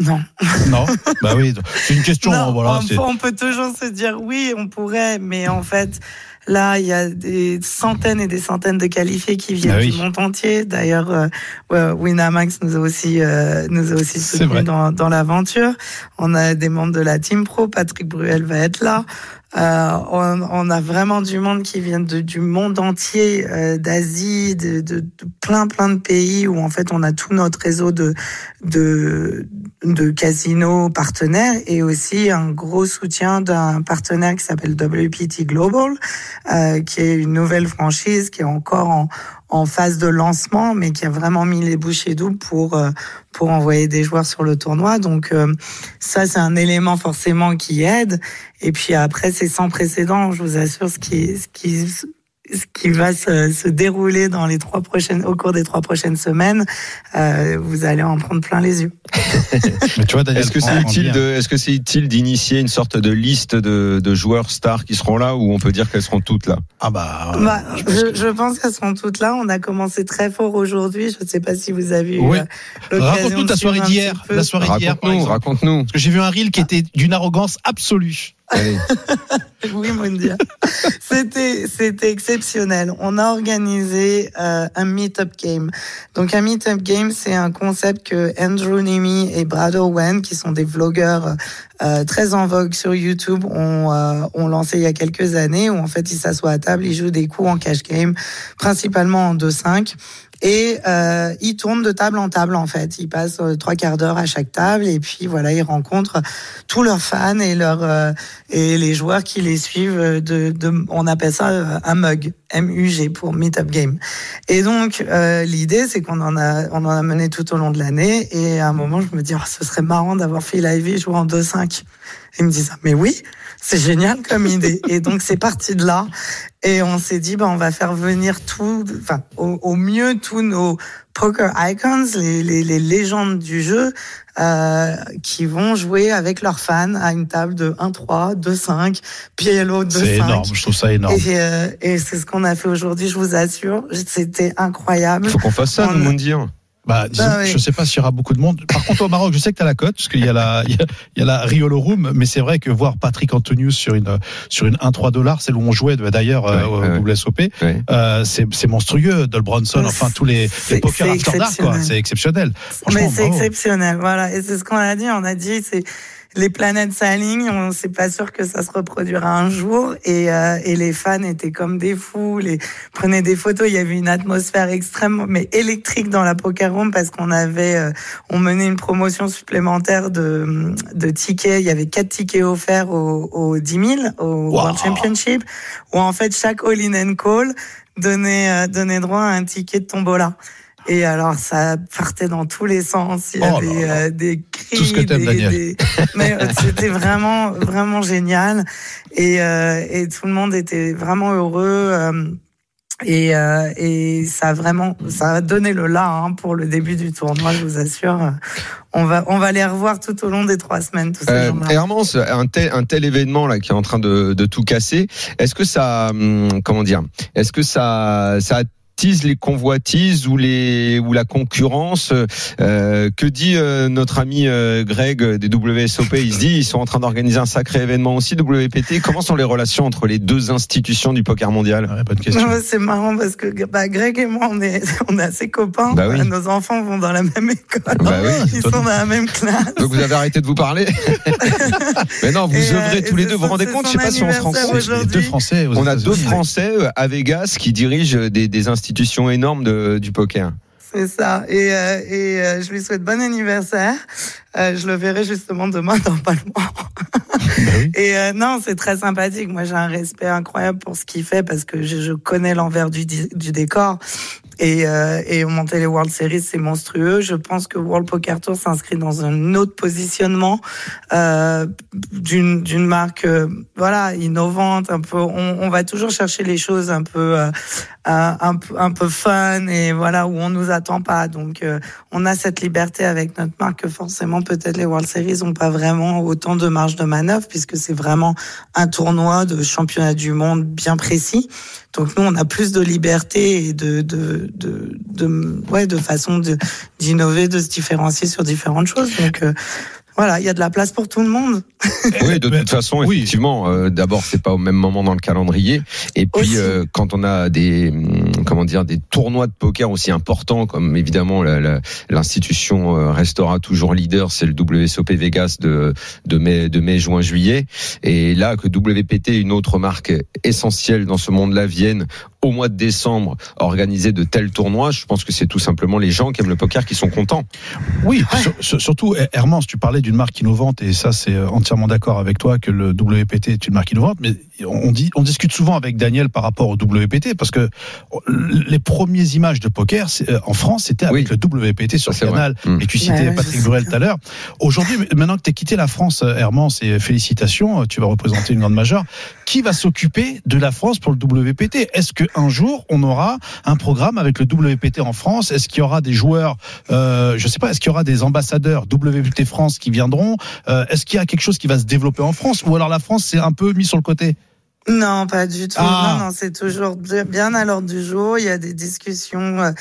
Non Non? Bah oui, c'est une question. Non, voilà, on, c'est- on peut toujours se dire oui, on pourrait, mais en fait, là, il y a des centaines et des centaines de qualifiés qui viennent Ah oui. du monde entier. D'ailleurs, euh, Winamax nous a aussi euh, nous a aussi soutenus dans, dans l'aventure. On a des membres de la team pro. Patrick Bruel va être là. Euh, on, on a vraiment du monde qui vient de, du monde entier, euh, d'Asie, de, de, plein plein de pays où en fait on a tout notre réseau de de, de casinos partenaires et aussi un gros soutien d'un partenaire qui s'appelle WPT Global, euh, qui est une nouvelle franchise qui est encore en, en phase de lancement, mais qui a vraiment mis les bouchées doubles pour euh, pour envoyer des joueurs sur le tournoi. Donc euh, ça, c'est un élément forcément qui aide. Et puis après, c'est sans précédent. Je vous assure, ce qui ce qui ce qui va se, se dérouler dans les trois prochaines, au cours des trois prochaines semaines, euh, vous allez en prendre plein les yeux. Mais tu vois, Daniel, Est-ce que c'est utile de, est-ce que c'est utile d'initier une sorte de liste de, de joueurs stars qui seront là ou on peut dire qu'elles seront toutes là? Ah bah. Bah, je pense je, que- je pense qu'elles sont toutes là. On a commencé très fort aujourd'hui. Je ne sais pas si vous avez eu Oui. euh, l'occasion Raconte-nous ta soirée d'hier. La soirée d'hier, Raconte-nous, raconte-nous. Parce que j'ai vu un reel qui était d'une arrogance absolue. Oui, Mondia. C'était, c'était exceptionnel. On a organisé euh, un meet-up game. Donc, un meet-up game, c'est un concept que Andrew Nemi et Brad Owen, qui sont des vlogueurs euh, très en vogue sur YouTube, ont, euh, ont lancé il y a quelques années, où en fait, ils s'assoient à table, ils jouent des coups en cash game, principalement en 2-5. Et euh, ils tournent de table en table en fait. Ils passent euh, trois quarts d'heure à chaque table et puis voilà, ils rencontrent tous leurs fans et leurs euh, et les joueurs qui les suivent. euh, De, de on appelle ça euh, un mug, M-U-G pour Meetup Game. Et donc l'idée c'est qu'on en a on en a mené tout au long de l'année et à un moment je me dis oh, ce serait marrant d'avoir Phil Ivey jouer en 2-5 5. Il me dit ça. Mais oui, c'est génial comme idée. Et donc c'est parti de là. Et on s'est dit, bah, on va faire venir tout, enfin, au, au mieux tous nos poker icons, les, les, les légendes du jeu, euh, qui vont jouer avec leurs fans à une table de 1-3, 2-5, Pielo 2-5. C'est énorme, je trouve ça énorme. Et, euh, et c'est ce qu'on a fait aujourd'hui, je vous assure. C'était incroyable. Il faut qu'on fasse ça, On- nous, Moundir. Bah, disons, Bah oui. Je sais pas s'il y aura beaucoup de monde. Par contre, au Maroc, je sais que tu as la cote, parce qu'il y a la, il y a, il y a la Riolo Room, mais c'est vrai que voir Patrick Antonius sur une, sur une 1-3 dollars, c'est où on jouait d'ailleurs euh, Ouais, au ouais. WSOP, Ouais. euh, c'est c'est monstrueux. Dol Bronson, enfin tous les, les c'est- poker c'est after dark, quoi. exceptionnel. C'est exceptionnel. Mais c'est bravo. exceptionnel, voilà. Et c'est ce qu'on a dit. On a dit, c'est les planètes s'alignent. On sait pas sûr que ça se reproduira un jour. Et, euh, et les fans étaient comme des fous. Les prenaient des photos. Il y avait une atmosphère extrêmement, mais électrique dans la poker room parce qu'on avait, euh, on menait une promotion supplémentaire de, de tickets. Il y avait quatre tickets offerts aux, aux 10 000 au Wow. World Championship, où en fait chaque all-in and call donnait euh, donnait droit à un ticket de tombola. Et alors, ça partait dans tous les sens. Il y Oh avait euh, des cris. Tout ce que des, Mais c'était vraiment, vraiment génial. Et, euh, et tout le monde était vraiment heureux. euh, et, et ça a vraiment, ça a donné le là hein, pour le début du tournoi, je vous assure. On va, on va les revoir tout au long des trois semaines, tous ces Euh. Hermance, un tel, un tel événement là qui est en train de, de tout casser, est-ce que ça, hum, comment dire, est-ce que ça, ça attise les convoitises ou les ou la concurrence euh, Que dit euh, notre ami euh, Greg des WSOP Il se dit ils sont en train d'organiser un sacré événement aussi WPT. Comment sont les relations entre les deux institutions du poker mondial? Ouais, bonne question. Ouais, C'est marrant parce que bah, Greg et moi, on est, on est assez copains. Bah oui. Nos enfants vont dans la même école. Bah oui, Ils sont dans la même classe. Donc vous avez arrêté de vous parler? Mais non, vous Et, euh, œuvrez et tous les c'est deux. Vous vous rendez compte? Je sais pas si anniversaire Les aujourd'hui. deux Français. On a deux. Français euh, à Vegas qui dirigent des, des institutions énormes de, du poker. C'est ça. Et, euh, et euh, je lui souhaite bon anniversaire. Euh, je le verrai justement demain dans pas loin. Oui. Et non, c'est très sympathique. Moi, j'ai un respect incroyable pour ce qu'il fait parce que je, je connais l'envers du, décor. Et, et monter les World Series, c'est monstrueux. Je pense que World Poker Tour s'inscrit dans un autre positionnement d'une marque, voilà, innovante. Un peu, on, on va toujours chercher les choses un peu, un, un peu, un peu fun et voilà où on nous attend pas. Donc, euh, on a cette liberté avec notre marque que forcément peut-être les World Series ont pas vraiment autant de marge de manœuvre puisque c'est vraiment un tournoi de championnat du monde bien précis. Donc nous, on a plus de liberté et de de de, de ouais de façon de d'innover, de se différencier sur différentes choses. Donc euh, voilà, il y a de la place pour tout le monde. Oui, de toute façon, oui. effectivement. euh, D'abord, c'est pas au même moment dans le calendrier, et puis euh, quand on a des hum, comment dire des tournois de poker aussi importants, comme évidemment l'institution euh, restera toujours leader, c'est le WSOP Vegas de de mai de mai juin juillet, et là que WPT, une autre marque essentielle dans ce monde-là, vienne au mois de décembre organiser de tels tournois, je pense que c'est tout simplement les gens qui aiment le poker qui sont contents. Oui, sur- sur- surtout, Hermance, tu parlais d'une marque innovante, et ça, c'est euh, entièrement d'accord avec toi que le WPT est une marque innovante, mais on, dit, on discute souvent avec Daniel par rapport au WPT, parce que euh, les premières images de poker euh, en France, c'était avec Oui. le WPT sur c'est Canal, vrai. Mm. et tu citais Ouais, Patrick Bruel tout à l'heure. Aujourd'hui, maintenant que tu as quitté la France, euh, Hermance, et félicitations, tu vas représenter une grande majeure, qui va s'occuper de la France pour le WPT Est-ce qu'un jour, on aura un programme avec le WPT en France? Est-ce qu'il y aura des joueurs, euh, je sais pas, est-ce qu'il y aura des ambassadeurs WPT France qui viendront Euh, Est-ce qu'il y a quelque chose qui va se développer en France Ou alors la France, c'est un peu mis sur le côté? Non, pas du tout. Ah. Non, non, c'est toujours bien à l'ordre du jour. Il y a des discussions euh,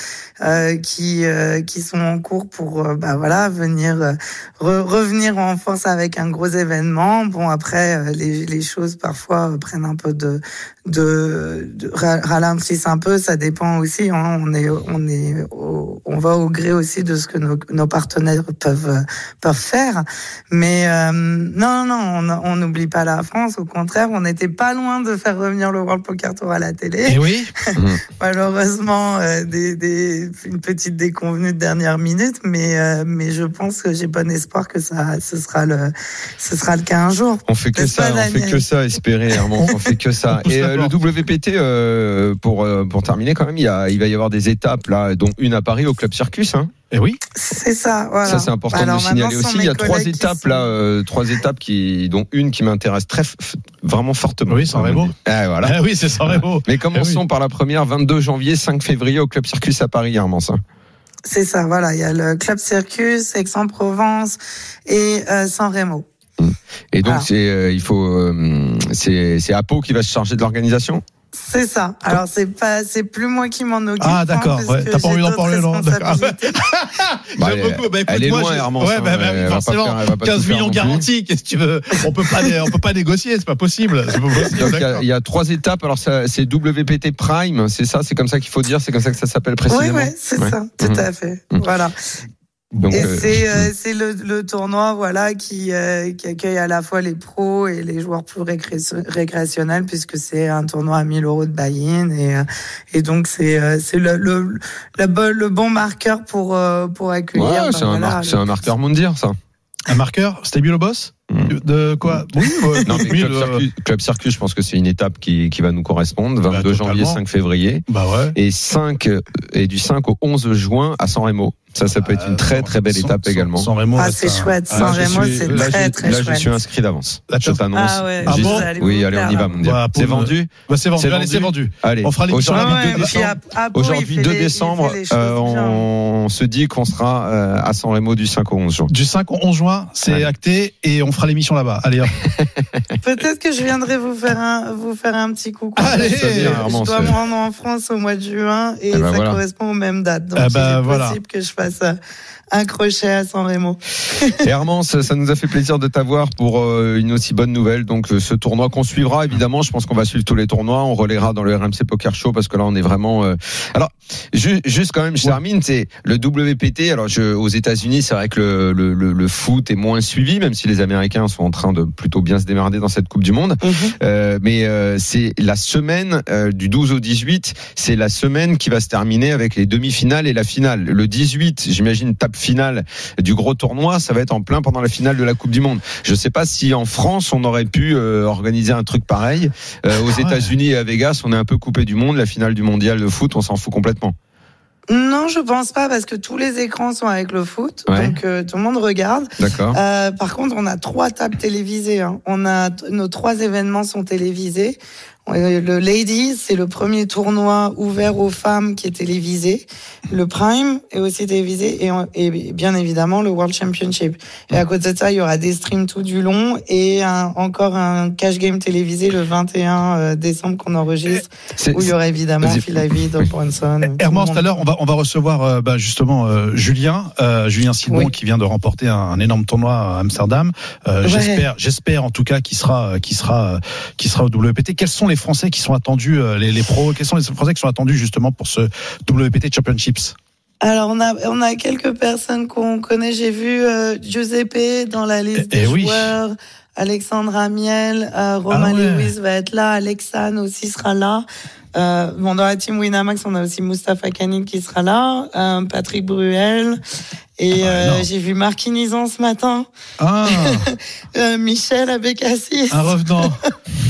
euh, qui euh, qui sont en cours pour euh, bah voilà venir re- revenir en force avec un gros événement. Bon après les les choses parfois prennent un peu de de, de ra- ralentissent un peu. Ça dépend aussi. Hein, on est on est au- on va au gré aussi de ce que nos, nos partenaires peuvent peuvent faire. Mais euh, non, non, on on n'oublie pas la France. Au contraire, on n'était pas loin de faire revenir le World Poker Tour à la télé. Eh oui. Malheureusement, euh, des, des, une petite déconvenue de dernière minute, mais euh, mais je pense que j'ai bon espoir que ça, ce sera le, ce sera le cas un jour. On fait que ça, on fait que ça, espérer, on fait que ça. Et euh, le. WPT, euh, pour euh, pour terminer quand même, il, y a, il va y avoir des étapes là, dont une à Paris au Club Circus. Hein. Et oui. C'est ça, voilà. Ça c'est important Alors de le maintenant, signaler aussi. Il y a trois étapes sont- là, euh, trois étapes qui, dont une qui m'intéresse très, vraiment fortement. Oui, San Remo. Ah, voilà. Ah oui, c'est San Remo. Mais commençons par la première, 22 janvier, 5 février au Club Circus à Paris, Armand. ça. C'est ça, voilà. Il y a le Club Circus, Aix-en-Provence et euh, San Remo. Et donc Ah. c'est, euh, il faut, euh, c'est Apo qui va se charger de l'organisation? C'est ça. Alors c'est pas, c'est plus moi qui m'en occupe. Ah, hein, d'accord, ouais. T'as pas envie d'en parler, non D'accord. Bah, elle- beaucoup. Bah, écoute, elle est moi, loin, Hermance, Ouais, hein, bah, bah, va pas forcément. faire- elle va pas 15 tout faire millions garantis, qu'est-ce que tu veux On peut pas, on peut pas négocier, c'est pas possible. Il y, a, y trois étapes. Alors c'est WPT Prime, c'est ça, c'est comme ça qu'il faut dire, c'est comme ça que ça s'appelle Oui, précisément. ouais, c'est Ouais. ça, tout Mhm. à fait. Mhm. Voilà. Donc Et euh, c'est euh, c'est le, le tournoi voilà qui euh, qui accueille à la fois les pros et les joueurs plus récré- récréationnels puisque c'est un tournoi à 1000 euros de buy-in et et donc c'est euh, c'est le le, le bon le bon marqueur pour euh, pour accueillir. ouais, bah, c'est un, voilà, mar- le- c'est un marqueur mondial, ça. Un marqueur, c'était le boss Mm. De quoi Oui, ouais, Non, mais 1000, Club, Circus, je pense que c'est une étape qui, qui va nous correspondre. 22 Bah, janvier, totalement. 5 février. Bah ouais. Et 5, et du 5 au 11 juin à San Remo. Ça, ça peut être une très très belle étape également. San Remo, Ah, c'est chouette. Ah, San Remo, suis- c'est très très là, je chouette. suis inscrit d'avance. La Je t'annonce. Ah ouais, Ah bon oui, allez, on y va, mon Dieu. C'est vendu Bah, c'est vendu. C'est Allez, c'est vendu. Allez, On fera l'émission aujourd'hui, la Ouais, 2 ouais, puis décembre. à- à Pau, il Aujourd'hui, fait 2 les- il fait décembre, les choses euh, on se dit qu'on sera euh, à San Remo du 5 au 11 juin. Du 5 au 11 juin, c'est acté et on fera l'émission là-bas. Allez, hop. Peut-être que je viendrai vous faire un, vous faire un petit coucou. Allez, Parce que ça vient, Armand, je dois c'est- me rendre en France au mois de juin et Eh ben ça correspond aux mêmes dates. Donc Eh ben est voilà. possible que je fasse euh, un crochet à San Remo. Et Hermance, ça nous a fait plaisir de t'avoir pour euh, une aussi bonne nouvelle. Donc euh, ce tournoi qu'on suivra évidemment, je pense qu'on va suivre tous les tournois, on relaiera dans le RMC Poker Show parce que là on est vraiment. euh, Alors ju- juste quand même, je termine, c'est le WPT. Alors je, aux États-Unis, c'est vrai que le, le, le, le foot est moins suivi, même si les Américains sont en train de plutôt bien se démerder dans cette Coupe du Monde. Euh, mais euh, c'est la semaine euh, du 12 au 18, c'est la semaine qui va se terminer avec les demi-finales et la finale. Le 18, j'imagine, tape finale du gros tournoi, ça va être en plein pendant la finale de la Coupe du Monde. Je sais pas si en France on aurait pu euh, organiser un truc pareil. Euh, aux Ah ouais. États-Unis et à Vegas, on est un peu coupé du monde. La finale du mondial de foot, on s'en fout complètement. Non, je pense pas parce que tous les écrans sont avec le foot, Ouais. donc euh, tout le monde regarde. D'accord. Euh, par contre, on a trois tables télévisées. hein. On a nos trois événements sont télévisés. Le Ladies, c'est le premier tournoi ouvert aux femmes qui est télévisé. Le Prime est aussi télévisé et, et bien évidemment le World Championship. Et à côté de ça, il y aura des streams tout du long et un- encore un cash game télévisé le 21 euh, décembre qu'on enregistre où il y aura évidemment. Phil David, Doc Bronson. le Hermance, tout à l'heure, on va, on va recevoir euh, bah, justement euh, Julien, euh, Julien Simon, Oui. qui vient de remporter un, un énorme tournoi à Amsterdam. Ouais. J'espère, j'espère en tout cas qu'il sera, qu'il sera, qu'il sera au WPT. Quels sont les Français qui sont attendus, euh, les, les pros Quels sont les Français qui sont attendus justement pour ce WPT Championships Alors on a on a quelques personnes qu'on connaît. J'ai vu euh, Giuseppe dans la liste Eh, des eh oui. joueurs. Alexandre Amiel, euh, Romain Ah ouais. Lewis va être là, Alexane aussi sera là. Euh, bon, dans la team Winamax, on a aussi Mustapha Kanin qui sera là, euh, Patrick Bruel, et Ah, euh, j'ai vu Marc Inizan ce matin, Ah, euh, Michel Abécassis. un revenant.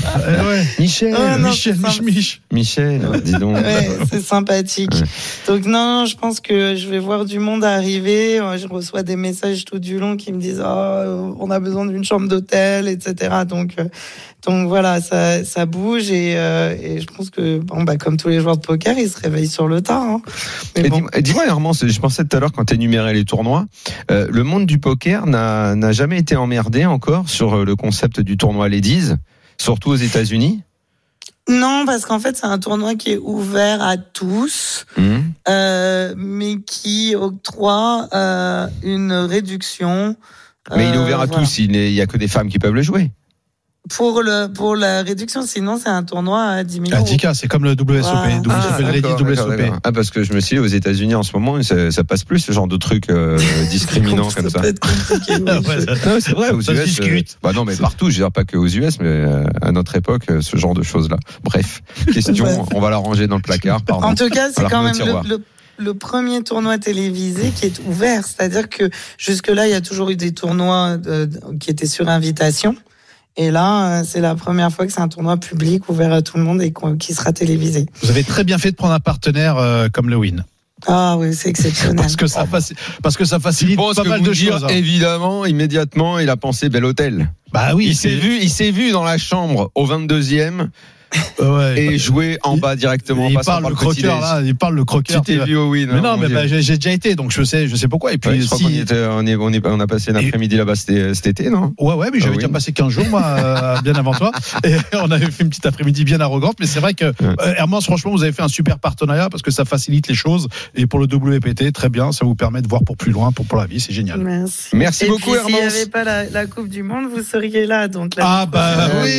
Eh ouais. Michel, Oh, non, Michel, Mich. Mich. Michel, dis donc. Ouais, c'est sympathique. Ouais. Donc non, je pense que je vais voir du monde arriver. Euh, Je reçois des messages tout du long qui me disent oh, on a besoin d'une chambre d'hôtel, etc. Donc euh, donc voilà, ça ça bouge et, euh, et je pense que bon bah comme tous les joueurs de poker, ils se réveillent sur le tas. hein. Bon. dis- Dis-moi, Hermance, je pensais tout à l'heure quand tu énumérais les euh, le monde du poker n'a jamais été emmerdé encore sur euh, le concept du tournoi Ladies, surtout aux États-Unis? Non, parce qu'en fait c'est un tournoi qui est ouvert à tous, Hum. euh, mais qui octroie euh, une réduction. Mais il est ouvert à voilà. tous, il n'y a que des femmes qui peuvent le jouer. Pour le pour la réduction, sinon c'est un tournoi à 10 000 Ah, euros. 10K, c'est comme le WSOP. Voilà. WSOP, Ah, WSOP. Ah, parce que je me suis dit, aux États-Unis en ce moment, ça, ça passe plus ce genre de trucs euh, discriminants comme ça. Ah, c'est vrai, aux Ça se US. discute. bah non, mais partout, je veux dire pas que aux US, mais euh, à notre époque, euh, ce genre de choses-là. Bref, question, Ouais. on va la ranger dans le placard, pardon. En tout cas, c'est quand même le, le, le premier tournoi télévisé qui est ouvert. C'est-à-dire que jusque-là, il y a toujours eu des tournois de- de- qui étaient sur invitation. Et là, euh, c'est la première fois que c'est un tournoi public ouvert à tout le monde et qui sera télévisé. Vous avez très bien fait de prendre un partenaire euh, comme le Win. Ah oui, c'est exceptionnel. Parce que ça, faci- parce que ça facilite pense pas que mal de choses. hein. évidemment, immédiatement, il a pensé bel hôtel. Bah oui, il s'est vu, il s'est vu dans la chambre au 22e ouais. et jouer en il- bas directement. en il parle par le croqueur là, il parle le Tu croqueur. t'es vu au win. Mais non, mais bah, j'ai déjà été, donc je sais, je sais pourquoi. Et puis Ouais, je crois si- était, on, est- on, est- on a passé l'après-midi là-bas cet cet été, non? Ouais, ouais, mais j'avais Ah oui. déjà passé 15 jours, moi, euh, bien avant toi. Et on avait fait une petite après-midi bien arrogante, mais c'est vrai que, euh, Hermance, franchement, vous avez fait un super partenariat parce que ça facilite les choses. Et pour le WPT, très bien, ça vous permet de voir pour plus loin, pour, pour la vie, c'est génial. Merci. Merci Et beaucoup, puis, S'il n'y Hermance. avait pas la, la Coupe du Monde, vous seriez là. Donc, l'année Ah, bah, oui.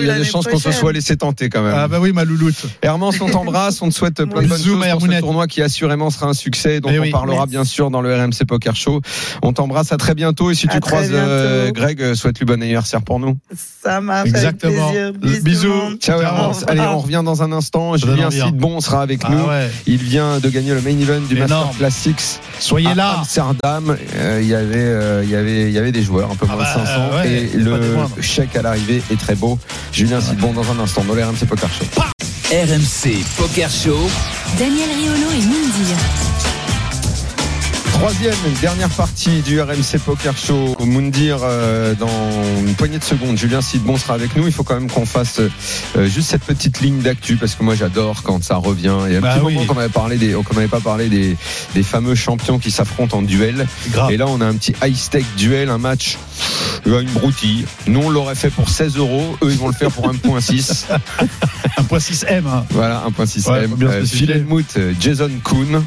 Il y a des chances qu'on se soit laissé tenter quand même. Ah, bah oui, ma louloute. Hermance, on t'embrasse, on te souhaite plein de bonnes Bisous, choses pour ce tournoi qui assurément sera un succès, dont Eh on oui. parlera Merci. bien sûr dans le RMC Poker Show. On t'embrasse à très bientôt et si À tu croises euh. Greg, euh, souhaite-lui bon anniversaire pour nous. Ça marche. Exactement. Avec plaisir. Bisous. monde. Ciao Ciao. Hermance. Allez, on revient dans un instant. Ça Julien hein. Sidbon sera avec Ah nous. ouais. Il vient de gagner le main event du Énorme. Master Classics. Soyez à là. Amsterdam, euh, il y avait, euh, il y avait, il y avait des joueurs, un peu Ah moins bah, de 500, ouais, et le chèque à l'arrivée est très beau. Julien Sidbon dans un instant dans le RMC Poker Show. RMC Poker Show. Daniel Riolo et Mindir. Troisième, et dernière partie du RMC Poker Show. Au Moundir, euh, dans une poignée de secondes, Julien Sidbon sera avec nous. Il faut quand même qu'on fasse euh, juste cette petite ligne d'actu parce que moi j'adore quand ça revient. Il y a un Bah petit oui. moment qu'on avait parlé des, qu'on n'avait pas parlé des, des fameux champions qui s'affrontent en duel. Grave. Et là, on a un petit high stake duel, un match, euh, une broutille. Nous, on l'aurait fait pour 16 euros. Eux, ils vont le faire pour 1.6. 1.6 M. hein. Voilà, 1.6 Ouais, M. faut bien Euh, spécifier. Phil euh, Jason Kuhn.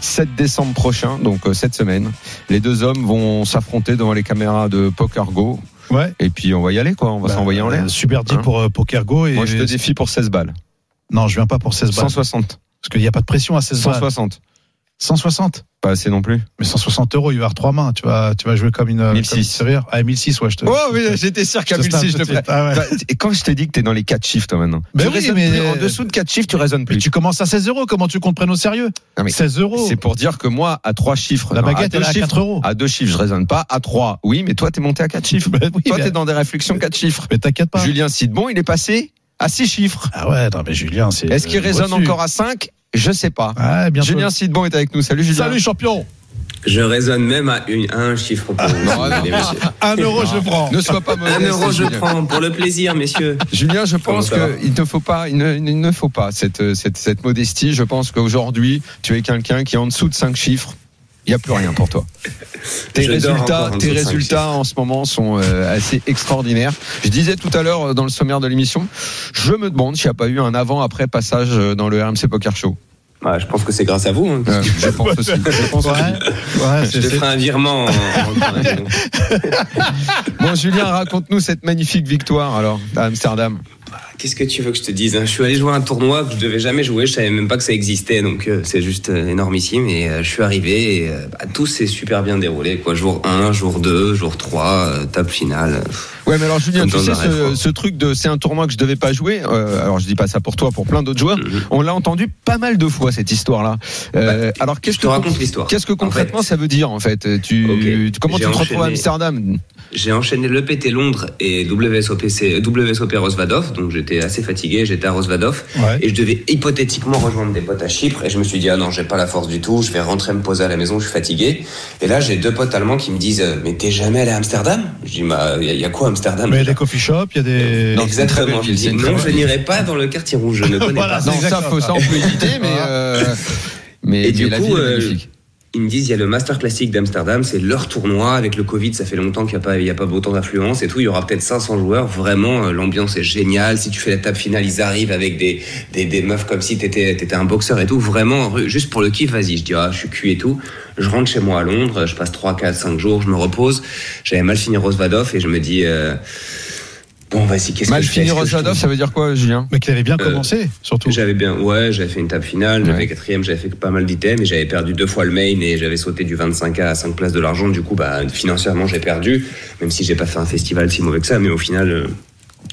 7 décembre prochain, donc euh, cette semaine, les deux hommes vont s'affronter devant les caméras de Poker Go. Ouais. Et puis on va y aller, quoi. On va Bah, s'envoyer en l'air. Super deal Hein pour euh, Pokergo. Et Moi, je te défie pour 16 balles. Non, je viens pas pour 16 balles. 160. Parce qu'il n'y a pas de pression à 16 balles. 160. 160 Pas assez non plus. Mais 160 euros, il va y avoir trois mains. Tu vas, tu vas jouer comme une. 1006. comme une. Ah, 1006, ouais, je te. Oh, mais j'étais sûr qu'à je te 1006, je te prête. Ah ouais. Bah, Et quand je t'ai dit que t'es dans les 4 chiffres, toi, maintenant. Mais tu oui, raisonnes mais- plus. En dessous de 4 chiffres, tu raisonnes Mais plus. tu commences à 16 euros. Comment tu comptes prendre au sérieux? Non, mais 16 euros. C'est pour dire que moi, à 3 chiffres. La non, à baguette, elle est à chiffres, 4 euros. À deux chiffres, je raisonne pas. À 3, oui, mais toi, t'es monté à 4 chiffres. Bah oui, Toi, mais- t'es dans des réflexions 4 chiffres. Mais t'inquiète pas. Julien Sidbon, il est passé à 6 chiffres. Ah ouais, non, mais Julien, c'est. Est-ce qu'il résonne au-dessus. encore à 5 Je sais pas. Ah, bientôt. Julien Sidbon est avec nous. Salut Julien. Salut, champion. Je raisonne même à, une, à un chiffre pour vous. Non, non, Mesdames et messieurs. 1 euro, je prends. Ne sois pas mauvais. Un euro, je prends pour le plaisir, messieurs. Julien, je pense qu'il ne faut pas, il ne, il ne faut pas cette, cette, cette modestie. Je pense qu'aujourd'hui, tu es quelqu'un qui est en dessous de 5 chiffres. Il n'y a plus rien pour toi. Tes résultats, tes résultats en ce moment sont euh, assez extraordinaires. Je disais tout à l'heure euh, dans le sommaire de l'émission, je me demande s'il n'y a pas eu un avant-après passage euh, dans le RMC Poker Show. Ah, je pense que c'est grâce à vous. hein. Euh, je pense aussi. Je pense Ouais, ouais, Je c'est. te c'est- ferai un virement en. Bon, Julien, raconte-nous cette magnifique victoire alors à Amsterdam. Qu'est-ce que tu veux que je te dise hein? Je suis allé jouer à un tournoi que je devais jamais jouer. Je savais même pas que ça existait, donc euh, c'est juste euh, énormissime. Et euh, je suis arrivé et bah, tout s'est super bien déroulé. Quoi. Jour 1, jour 2, jour 3, euh, top finale. Ouais, mais alors Julien, tu sais ce, ce truc de c'est un tournoi que je devais pas jouer. euh, alors je dis pas ça pour toi, pour plein d'autres joueurs. Mhm. On l'a entendu pas mal de fois cette histoire-là. Euh, alors qu'est-ce Je te que raconte l'histoire. qu'est-ce que En concrètement fait, ça veut dire en fait? Tu comment tu te retrouves à. Amsterdam? J'ai enchaîné l'EPT Londres et WSOPC, WSOP Rosvadov, donc j'étais assez fatigué, j'étais à Rosvadov, Ouais. et je devais hypothétiquement rejoindre des potes à Chypre, et je me suis dit, ah non, j'ai pas la force du tout, je vais rentrer me poser à la maison, je suis fatigué. Et là, j'ai deux potes allemands qui me disent, euh, mais t'es jamais allé à Amsterdam? Je dis, bah, il y, a- y a quoi à Amsterdam? Mais il y a des coffee shops, il y a des. Non, Exactement, je dis, non, je n'irai pas dans le quartier rouge, je ne connais Voilà, pas. c'est Non, ça, faut, ça. on peut éviter, mais euh, mais, Et du mais coup, ville est euh. Ils me disent, il y a le Master Classic d'Amsterdam, c'est leur tournoi. Avec le Covid, ça fait longtemps qu'il n'y a a pas autant d'affluence et tout. Il y aura peut-être 500 joueurs. Vraiment, euh, l'ambiance est géniale. Si tu fais la table finale, ils arrivent avec des, des, des meufs comme si t'étais, t'étais un boxeur et tout. Vraiment, juste pour le kiff, vas-y. Je dis, ah, je suis cuit et tout. Je rentre chez moi à Londres. Je passe 3, 4, 5 jours. Je me repose. J'avais mal fini Rosvadov et je me dis, euh, bon, vas-y, qu'est-ce Mal que fini tourne ça veut dire quoi, Julien? Mais qu'il avait bien Euh, commencé, surtout. J'avais bien, ouais, j'avais fait une table finale, j'avais Ouais. quatrième, j'avais fait pas mal d'items et j'avais perdu deux fois le main et j'avais sauté du 25K à 5 places de l'argent. Du coup, bah, financièrement, j'ai perdu, même si j'ai pas fait un festival si mauvais que ça, mais au final, euh,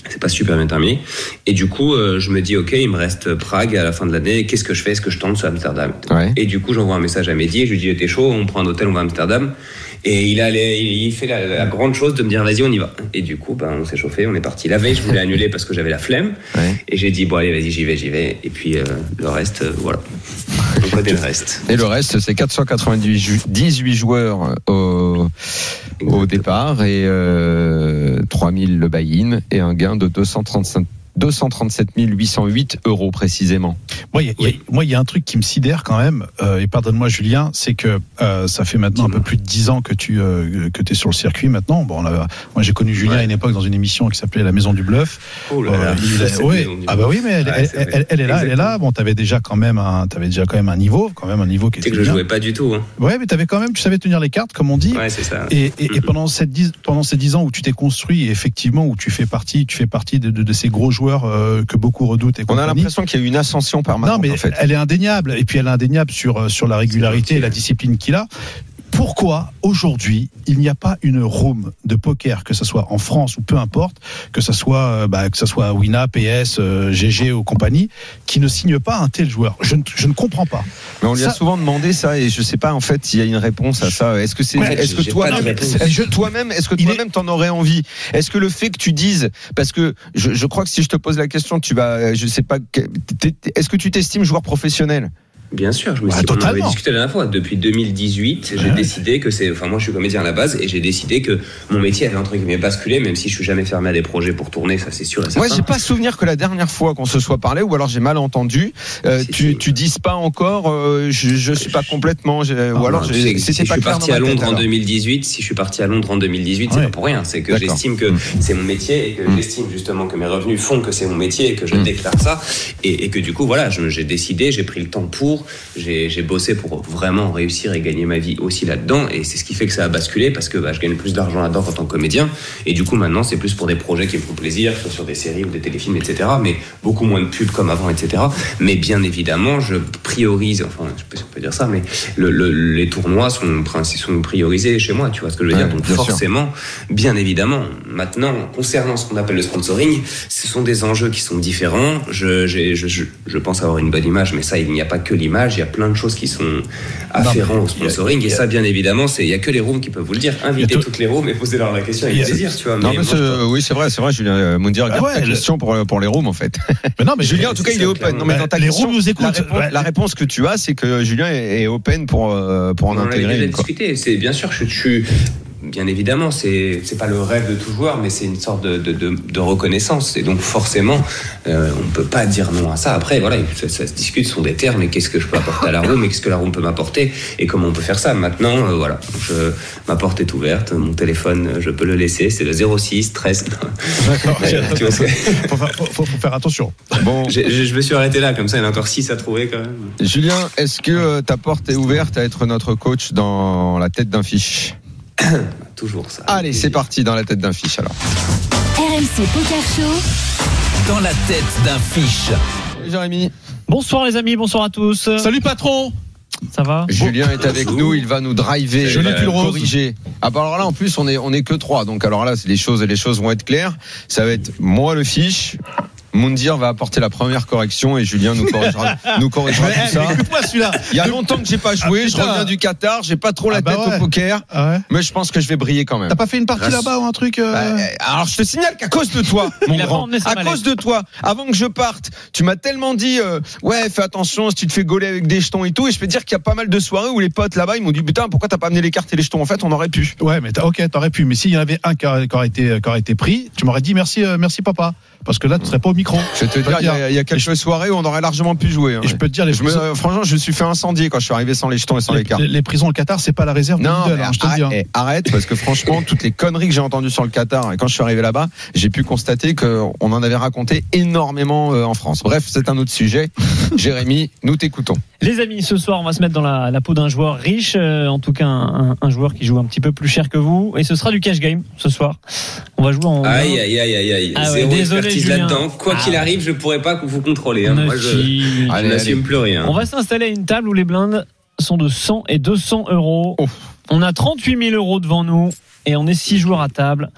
c'est pas super bien terminé. Et du coup, euh, je me dis, ok, il me reste Prague à la fin de l'année, qu'est-ce que je fais? Est-ce que je tente sur Amsterdam? Ouais. Et du coup, j'envoie un message à Mehdi et je lui dis, t'es chaud, on prend un hôtel, on va à Amsterdam. Et il, a les- il fait la, la grande chose de me dire, vas-y, on y va. Et du coup, ben, on s'est chauffé, on est parti. La veille, je voulais annuler parce que j'avais la flemme. Ouais. Et j'ai dit, bon, allez, vas-y, j'y vais, j'y vais. Et puis, euh, le reste, euh, voilà. Donc, le reste. Et le reste, c'est 498 joueurs au, au départ et euh, 3000 le buy-in et un gain de 235 237 808 euros précisément. Moi, il y, a- il y a- moi, il y a un truc qui me sidère quand même, euh, et pardonne-moi Julien, c'est que euh, ça fait maintenant un peu plus de 10 ans que tu euh, que es sur le circuit maintenant. Bon, moi j'ai connu Julien Ouais. à une époque dans une émission qui s'appelait La Maison du Bluff. Oh là là. il ouais. Ah bah oui, mais elle, Ouais, elle- c'est vrai. elle- elle est là, elle est là. Bon, t'avais déjà quand même un, t'avais déjà quand même un niveau, quand même un niveau qui était que je jouais pas du tout. Hein. Ouais, mais t'avais quand même, tu savais tenir les cartes, comme on dit. Ouais, c'est ça. Et, et, et pendant, cette dix, pendant ces dix ans où tu t'es construit, et effectivement, où tu fais partie, tu fais partie de, de, de ces gros joueurs euh, que beaucoup redoutent et On a l'impression qu'il y a eu une ascension permanente Non, mais en fait. elle est indéniable. Et puis elle est indéniable sur, euh, sur la régularité et la discipline qu'il a. Pourquoi aujourd'hui il n'y a pas une room de poker, que ce soit en France ou peu importe, que ce soit euh, bah, que ce soit Wina, PS, euh, GG ou compagnie, qui ne signe pas un tel joueur? Je ne, je ne comprends pas. Mais on lui a Ça- souvent demandé ça et je sais pas en fait s'il y a une réponse à ça. Est-ce que c'est, Ouais, est-ce que toi, est-ce que toi-même, est-ce que est- toi-même t'en aurais envie? Est-ce que le fait que tu dises, parce que je, je crois que si je te pose la question, tu vas, je sais pas, que- t'es- t'es- est-ce que tu t'estimes joueur professionnel? Bien sûr, je me Bah, suis on en avait discuté la dernière fois. Depuis 2018, j'ai Ouais. décidé que c'est. Enfin, moi, je suis comédien à la base et j'ai décidé que mon métier avait entre guillemets basculé, même si je suis jamais fermé à des projets pour tourner, ça c'est sûr et. Moi, j'ai pas souvenir que la dernière fois qu'on se soit parlé, ou alors j'ai mal entendu, euh, tu, tu dises pas encore, euh, je, je suis pas complètement, ou alors j'ai- tu sais, si je pas suis parti à Londres en alors. 2018, si je suis parti à Londres en 2018, c'est pas pour rien. C'est que j'estime que Mm. c'est mon métier et que Mm. j'estime justement que mes revenus font que c'est mon métier et que je Mm. déclare ça et, et que du coup voilà, j'ai décidé, j'ai pris le temps pour, j'ai j'ai bossé pour vraiment réussir et gagner ma vie aussi là-dedans et c'est ce qui fait que ça a basculé parce que bah, je gagne plus d'argent là-dedans en tant que comédien et du coup maintenant c'est plus pour des projets qui me font plaisir, soit sur des séries ou des téléfilms etc. Mais beaucoup moins de pubs comme avant etc. Mais bien évidemment je priorise, enfin je sais pas si on peut dire ça, mais le- le- les tournois sont, sont priorisés chez moi, tu vois ce que je veux Ouais, dire. Donc bien sûr. forcément, bien évidemment, maintenant, concernant ce qu'on appelle le sponsoring, ce sont des enjeux qui sont différents. Je, j'ai- je, je, je pense avoir une bonne image, mais ça, il n'y a pas que l'image, il y a plein de choses qui sont afférents au sponsoring. Et ça, bien évidemment, c'est il y a que les rooms qui peuvent vous le dire. Invitez tout- toutes les rooms et posez-leur la question avec Il y a- plaisir, tu vois. Non, mais mais moi, je c'est- oui, c'est vrai, c'est vrai, Julien euh, Moundir, Ah garde ouais, ta le- question pour, pour les rooms, en fait. Mais non, mais Julien, en tout cas, il est open. Non, mais dans ta les rooms nous écoutent. La réponse, Ouais. la réponse que tu as, c'est que Julien est, open pour, euh, pour en On intégrer discuté. C'est bien sûr, je, je suis bien évidemment, c'est c'est pas le rêve de tout joueur, mais c'est une sorte de, de, de, de reconnaissance. Et donc forcément, euh, on peut pas dire non à ça. Après, voilà, ça, ça se discute, ce sont des termes. Et qu'est-ce que je peux apporter à la room et qu'est-ce que la room peut m'apporter et comment on peut faire ça. Maintenant, euh, voilà, je, ma porte est ouverte, mon téléphone, je peux le laisser. C'est le 06 13. D'accord. Mais, faut, faire- faut- faut- faut faire attention. Bon, j'ai- je me suis arrêté là, comme ça, il y en a encore 6 à trouver quand même. Julien, est-ce que euh, ta porte est ouverte à être notre coach dans la tête d'un fiche? Toujours ça. Allez, c'est parti dans la tête d'un fiche alors. RMC Poker Show. Dans la tête d'un fiche. Salut, Jérémy. Bonsoir les amis, bonsoir à tous. Salut patron Ça va Julien est avec nous, il va nous driver, Joli il va rose. corriger. Ah bah alors là en plus on est on est que trois, donc alors là c'est les choses les choses vont être claires. Ça va être moi le fiche. Moundir va apporter la première correction et Julien nous corrigera, nous corrigera tout ça. Il y a longtemps que j'ai pas joué, Ah, je putain. reviens du Qatar, j'ai pas trop la Ah, bah tête ouais. au poker, Ah ouais. mais je pense que je vais briller quand même. T'as pas fait une partie là-bas ou un truc euh, Bah, alors je te signale qu'à cause de toi, mon grand, à cause de toi, avant que je parte, tu m'as tellement dit euh, ouais fais attention si tu te fais gauler avec des jetons et tout, et je peux te dire qu'il y a pas mal de soirées où les potes là-bas ils m'ont dit putain pourquoi t'as pas amené les cartes et les jetons? En fait on aurait pu. Ouais, mais ok, t'aurais pu. Mais s'il y en avait un qui aurait, qui aurait été, qui aurait été pris, tu m'aurais dit merci, euh, merci papa. Parce que là, tu serais pas au micro. Je vais te dire il y, a- il y a quelques soirées où on aurait largement pu jouer. hein. Et je peux te dire, les, Je prisons, franchement je me suis fait incendier quand je suis arrivé sans les jetons et sans les, les, cartes. les- les prisons au Qatar, c'est pas la réserve Non, hein, je te le dis. arrête, hein. eh, arrête, parce que franchement, toutes les conneries que j'ai entendues sur le Qatar, et quand je suis arrivé là-bas, j'ai pu constater qu'on en avait raconté énormément euh, en France. Bref, c'est un autre sujet. Jérémy, nous t'écoutons. Les amis, ce soir, on va se mettre dans la, la peau d'un joueur riche, euh, en tout cas un, un- un joueur qui joue un petit peu plus cher que vous, et ce sera du cash game ce soir. On va jouer en. Aïe, aïe, aïe, aïe, aïe. Ah ouais, Zéro désolé, expertise Julien. là-dedans. Quoi Ah qu'il ouais. arrive, je pourrais pas vous contrôler. hein. Moi, je, je n'assume plus rien. On va s'installer à une table où les blindes sont de 100 et 200 euros. Oh. On a 38 000 euros devant nous et on est 6 joueurs à table.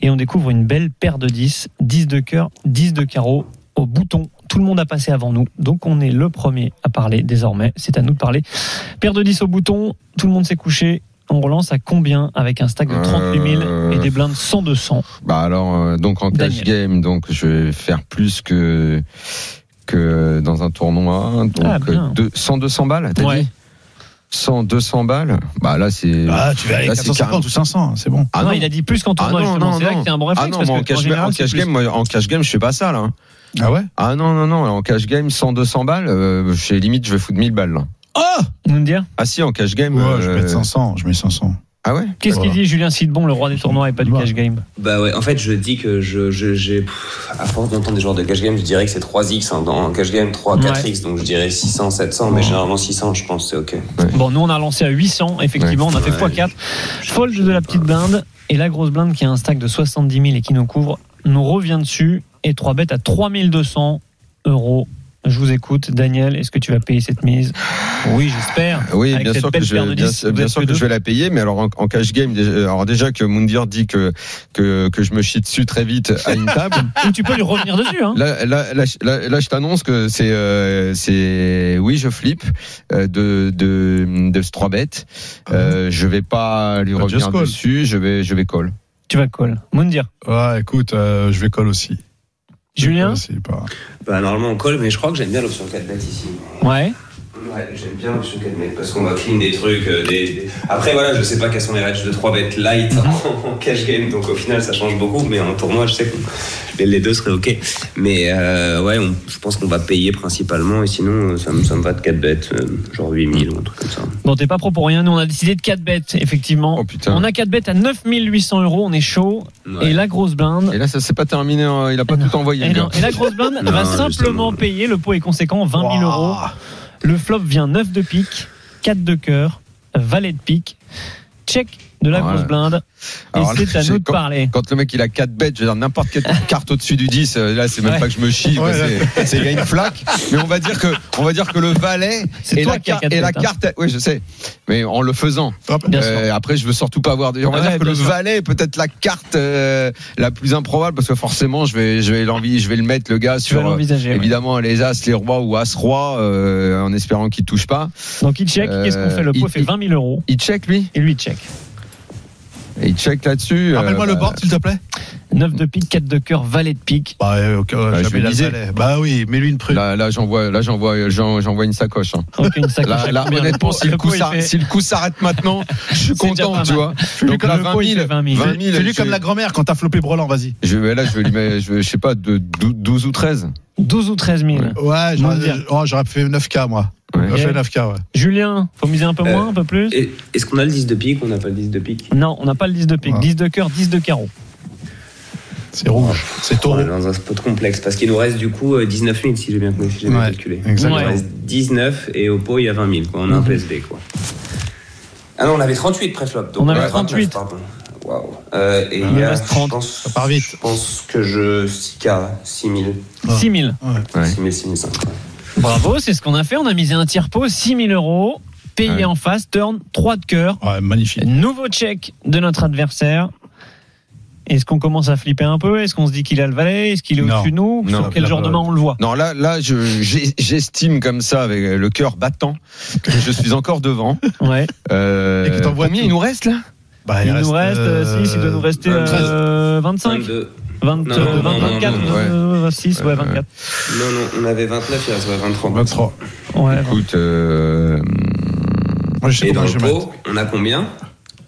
Et on découvre une belle paire de 10, 10 de cœur, 10 de carreau au bouton. Tout le monde a passé avant nous, donc on est le premier à parler désormais. C'est à nous de parler. Paire de 10 au bouton, tout le monde s'est couché. On relance à combien avec un stack de 38 000 Euh. et des blindes 100 200 Bah alors, euh, donc en cash Daniel. game, donc je vais faire plus que que dans un tournoi. Donc Ah, euh, deux- 100 200 balles, t'as Ouais. dit 100 200 balles. Bah là c'est Ah, tu vas aller Là, c'est 450 ou 500, c'est bon. Ah non, non. il a dit plus qu'en Ah tournoi, non, justement. non, C'est là non. que c'est un bon Ah réflexe. non, parce moi, en que, cash, en game, général, en c'est cash plus- game, moi, en cash game, je fais pas ça là. Ah ouais Ah non non non, en cash game 100 200 balles, euh, chez limite je vais foutre 1000 balles là. Ah Nous me dire Ah si en cash game Ouais, euh, je vais mettre 500, je mets 500. Ah ouais Qu'est-ce qu'il dit, Julien Sidbon, le roi des tournois et pas du cash game? Bah ouais, en fait, je dis que je, je, j'ai, pff, à force d'entendre des joueurs de cash game, je dirais que c'est 3x hein, dans cash game, 3, 4x, donc je dirais 600, 700, mais généralement 600, je pense, c'est ok. Bon, nous, on a lancé à 800, effectivement, on a fait Ouais. x4. Fold de la petite blinde et la grosse blinde qui a un stack de 70 000 et qui nous couvre, nous revient dessus et 3 bêtes à 3200 euros. Je vous écoute, Daniel, est-ce que tu vas payer cette mise Oui, j'espère. Oui, Avec bien sûr que je vais, de bien, 10, vous bien êtes sûr que que je deux. vais la payer, mais alors en, en cash game, déjà- alors déjà que Moundir dit que, que que je me chie dessus très vite à une table. Ou tu peux lui revenir dessus. Hein. Là, là, là, je- là, là, je t'annonce que c'est, euh, c'est, oui, je flippe euh, de de de ce 3 bêtes. Euh, je vais pas lui Bah, revenir dessus. Je vais, je vais call. Tu vas call. Moundir. Ouais, écoute, euh, je vais call aussi. Julien pas. Bah normalement on colle, mais je crois que j'aime bien l'option 4 bet ici. Ouais. Ouais, j'aime bien 4 bet parce qu'on va clean des trucs. euh, des, des- Après voilà, je sais pas quels sont les règles de 3 bet light en cash game, donc au final ça change beaucoup, mais en tournoi je sais que les, les deux seraient ok. Mais euh, ouais, on- je pense qu'on va payer principalement et sinon euh, ça me, ça me va de 4 bet, euh, genre 8000 ou un truc comme ça. Bon, t'es pas pro pour rien. Nous, on a décidé de 4 bêtes, effectivement. Oh putain. On a 4 bêtes à 9800 euros. On est chaud. Ouais. Et la grosse blinde. Et là, ça s'est pas terminé. hein, Il a pas non. tout envoyé. Et, non. la grosse blinde Non, va justement. simplement payer. Le pot est conséquent, 20 000 euros. Le flop vient 9 de pique, 4 de cœur, valet de pique, check de la Ouais. grosse blinde. Et Alors c'est à nous de quand- parler. Quand le mec il a 4 bêtes, je veux dire n'importe quelle carte au-dessus du 10, euh, là c'est même Ouais. pas que je me chie, Ouais, c'est- il y a une flaque. Mais on va dire que on va dire que le valet C'est et la, qui hein. carte, oui je sais, mais en le faisant. Bien Euh, après je veux surtout pas avoir. On va Ouais, dire que le sûr. valet est peut-être la carte euh, la plus improbable parce que forcément je vais je vais l'envie, je vais le mettre le gars sur. euh. Évidemment les as, les rois ou as roi, euh, en espérant qu'il touche pas. Donc il check. Qu'est-ce qu'on fait? Le pot fait 20 000 euros. Il check lui, Et lui il check. Et il check là-dessus. Rappelle-moi euh, le bah, board, s'il te plaît. 9 de pique, 4 de cœur, valet de pique. Bah, euh, ok, je jamais vais la miser. valet. Bah oui, mets-lui une prune. Là, là j'envoie, là j'envoie, j'en- j'envoie une sacoche. hein. Ok, une sacoche Là, là, honnêtement, si le, coup fait- si le coup s'arrête maintenant, je suis content, tu vois. Donc comme là, le 20 pot, il 000, fait 20 000. 20 000, Fais-lui je- comme la grand-mère quand t'as flopé Brelan, vas-y. Je vais, là, je vais lui mettre, je, je sais pas, de dou- 12 ou 13. 12 ou 13 000. Ouais, j'aurais oh, fait 9K, moi. Ouais. J'aurais Ok. fait 9K, ouais. Julien, faut miser un peu Euh, moins, un peu plus Est-ce qu'on a le 10 de pique ou on n'a pas le 10 de pique? Non, on n'a pas le 10 de pique. Ouais. 10 de cœur, 10 de carreau. C'est rouge. C'est On taureau. est dans un spot complexe parce qu'il nous reste du coup euh, 19 000 si j'ai bien, si j'ai bien Ouais, calculé. exactement. Il nous reste 19 et au pot il y a 20 000 quoi. On a un Mhm. PSB quoi. Ah non, on avait 38 préflop. donc On avait ouais, 38. 29, pardon. Waouh. Euh, et Il là, reste 30. Je pense, Ça part vite. Je pense que je 6K, 6 000. Ouais. 6 000. Ouais. 6 000, 6 500. ouais. Bravo, c'est ce qu'on a fait. On a misé un tiers pot, 6 000 euros. Payé Ouais. en face, turn, 3 de cœur. Ouais, magnifique. Nouveau check de notre adversaire. Est-ce qu'on commence à flipper un peu? Est-ce qu'on se dit qu'il a le valet? Est-ce qu'il est au-dessus de nous? Non. Sur quel genre de main on le voit? Non, là, là, je- j'estime comme ça, avec le cœur battant, que je suis encore devant. Ouais. Euh, Et que t'envoies combien tout. il nous reste là? Bah, Il, nous reste, euh, si, il doit nous rester euh, euh, 25 22. 20, Non, euh, non, 20, non, 24, non, non, euh, 26, ouais, Euh, 24. Non, non, on avait 29, il reste ouais, 23. 23. Ouais, Écoute, euh, Moi, je sais Et dans le pot, on a combien?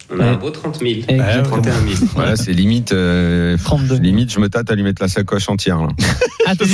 On a un beau 30 000. Exactement. 31 000. voilà, c'est limite, euh, 32. limite, je me tâte à lui mettre la sacoche entière. Là. Ah, t'as tout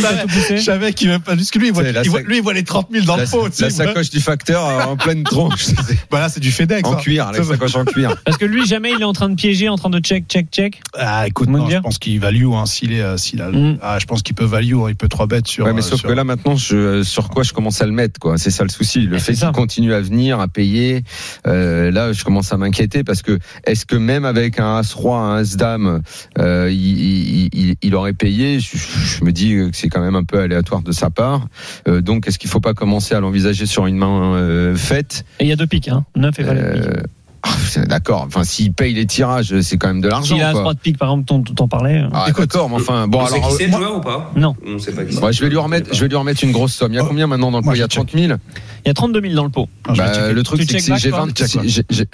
Je savais qu'il même pas. Parce que lui, il voit, il lui, il voit les 30 000 dans la, le pot. la sacoche du facteur euh, en pleine tronche, Bah là, c'est du FedEx. en hein. cuir, la sacoche en cuir. Parce que lui, jamais il est en train de piéger, en train de check, check, check. Ah, écoute, non, je pense qu'il value, hein, s'il est, euh, s'il a, Mm. ah, je pense qu'il peut value, hein, il peut 3 bêtes sur. Ouais, mais euh, sauf sur- que là maintenant, je, sur quoi je commence à le mettre, quoi. C'est ça le souci. Le fait qu'il continue à venir, à payer, euh, là, je commence à m'inquiéter parce que est-ce que même avec un as roi, un as dame, euh, il, il, il- il aurait payé? Je, je me dis que c'est quand même un peu aléatoire de sa part. Euh, donc, est-ce qu'il faut pas commencer à l'envisager sur une main euh, faite? Et il y a deux piques, hein. 9 et valet ah, D'accord. Enfin, s'il paye les tirages, c'est quand même de l'argent. S'il a quoi. 3 de pique, par exemple, t'en- t'en parlais. Ah, d'accord, mais enfin, bon, on sait alors. qui c'est moi- joueur ou pas? Non. On sait pas qui c'est. Ouais, je vais lui remettre, je vais lui remettre une grosse somme. Il y a Oh. combien maintenant dans le Moi, pot Il y a je check. 30 000 Il y a 32 000 dans le pot. Bah, le truc, c'est que j'ai toi 20, Check si back. j'ai-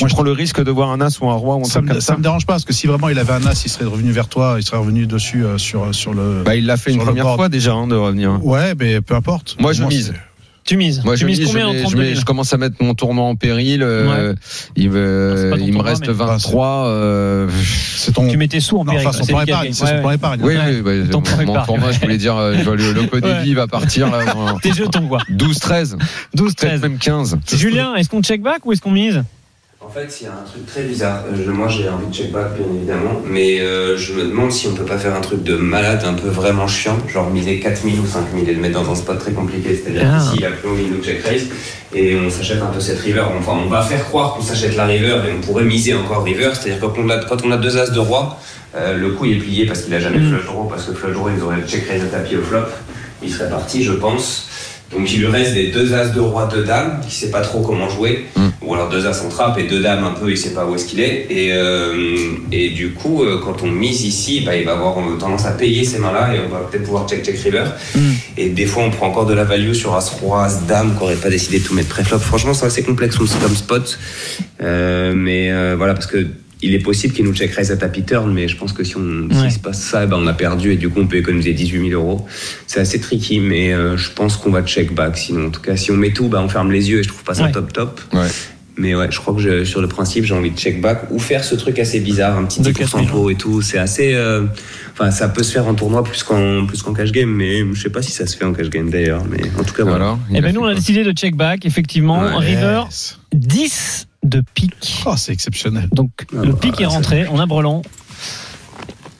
tu Moi, je- prends le risque de voir un as ou un roi ou un Ça truc me, comme ça ça. me dérange pas parce que si vraiment il avait un as, il serait revenu vers toi, il serait revenu dessus euh, sur sur le. Bah, il l'a fait une première fois déjà hein, de revenir. Ouais, mais peu importe. Moi, je moins, mise. Tu mises. Moi, tu je, mises mise, combien je, en mets- 32 je, mets- 000 je commence à mettre mon tournoi en péril. euh, il me, C'est pas ton il me reste mais- 23. euh, C'est ton. Tu mets tes sous en Non, péril. enfin, son c'est plan épargne. C'est son Ouais, plan épargne. oui, Ouais. oui, bah, Ton mon, épargne. tournoi, je voulais dire, euh, le, le Loco Ouais. Va partir là, en Tes jetons, quoi. 12, 13, 12, peut-être 13. même 15. Julien, est-ce qu'on check back ou est-ce qu'on mise? En fait, il y a un truc très bizarre. Euh, je- moi, j'ai envie de check back, bien évidemment. Mais euh, je me demande si on peut pas faire un truc de malade, un peu vraiment chiant. Genre miser 4000 ou 5000 et le mettre dans un spot très compliqué. C'est-à-dire Ah. qu'ici, il a plus envie de nous check raise. Et on s'achète un peu cette river. Enfin, on va faire croire qu'on s'achète la river et on pourrait miser encore river. C'est-à-dire quand on a, quand on a deux as de roi, euh, le coup il est plié parce qu'il a jamais Mm. flush draw. Parce que flush draw, il aurait check raise à tapis au flop. Il serait parti, je pense. Donc il lui reste des deux as de roi, deux dames, qui sait pas trop comment jouer, Mm. ou alors deux as en trappe et deux dames un peu, il sait pas où est-ce qu'il est. Et, euh, et du coup, euh, quand on mise ici, bah, il va avoir tendance à payer ces mains-là et on va peut-être pouvoir check check river. Mm. Et des fois, on prend encore de la value sur as roi, as dame, qu'on n'aurait pas décidé de tout mettre pré-flop. Franchement, c'est assez complexe comme comme spot, Euh, mais euh, voilà parce que. Il est possible qu'il nous check raise à tapis turn, mais je pense que si on Ouais. s'il se passe ça, ben on a perdu et du coup on peut économiser 18 000 euros. C'est assez tricky, mais euh, je pense qu'on va check back. Sinon, en tout cas, si on met tout, bah, on ferme les yeux et je trouve pas ça Ouais. top top. Ouais. Mais ouais, je crois que je- sur le principe, j'ai envie de check back ou faire ce truc assez bizarre, un petit De 10% 4000. pot et tout. C'est assez. euh, Enfin, ça peut se faire en tournoi plus qu'en plus qu'en cash game, mais je sais pas si ça se fait en cash game d'ailleurs. Mais en tout cas, voilà. Il Eh ben nous, on a décidé de check back, effectivement. Ouais. River, Yes. 10 de pique. Oh, c'est exceptionnel. Donc Ah le bah, pic est rentré, on a brelan.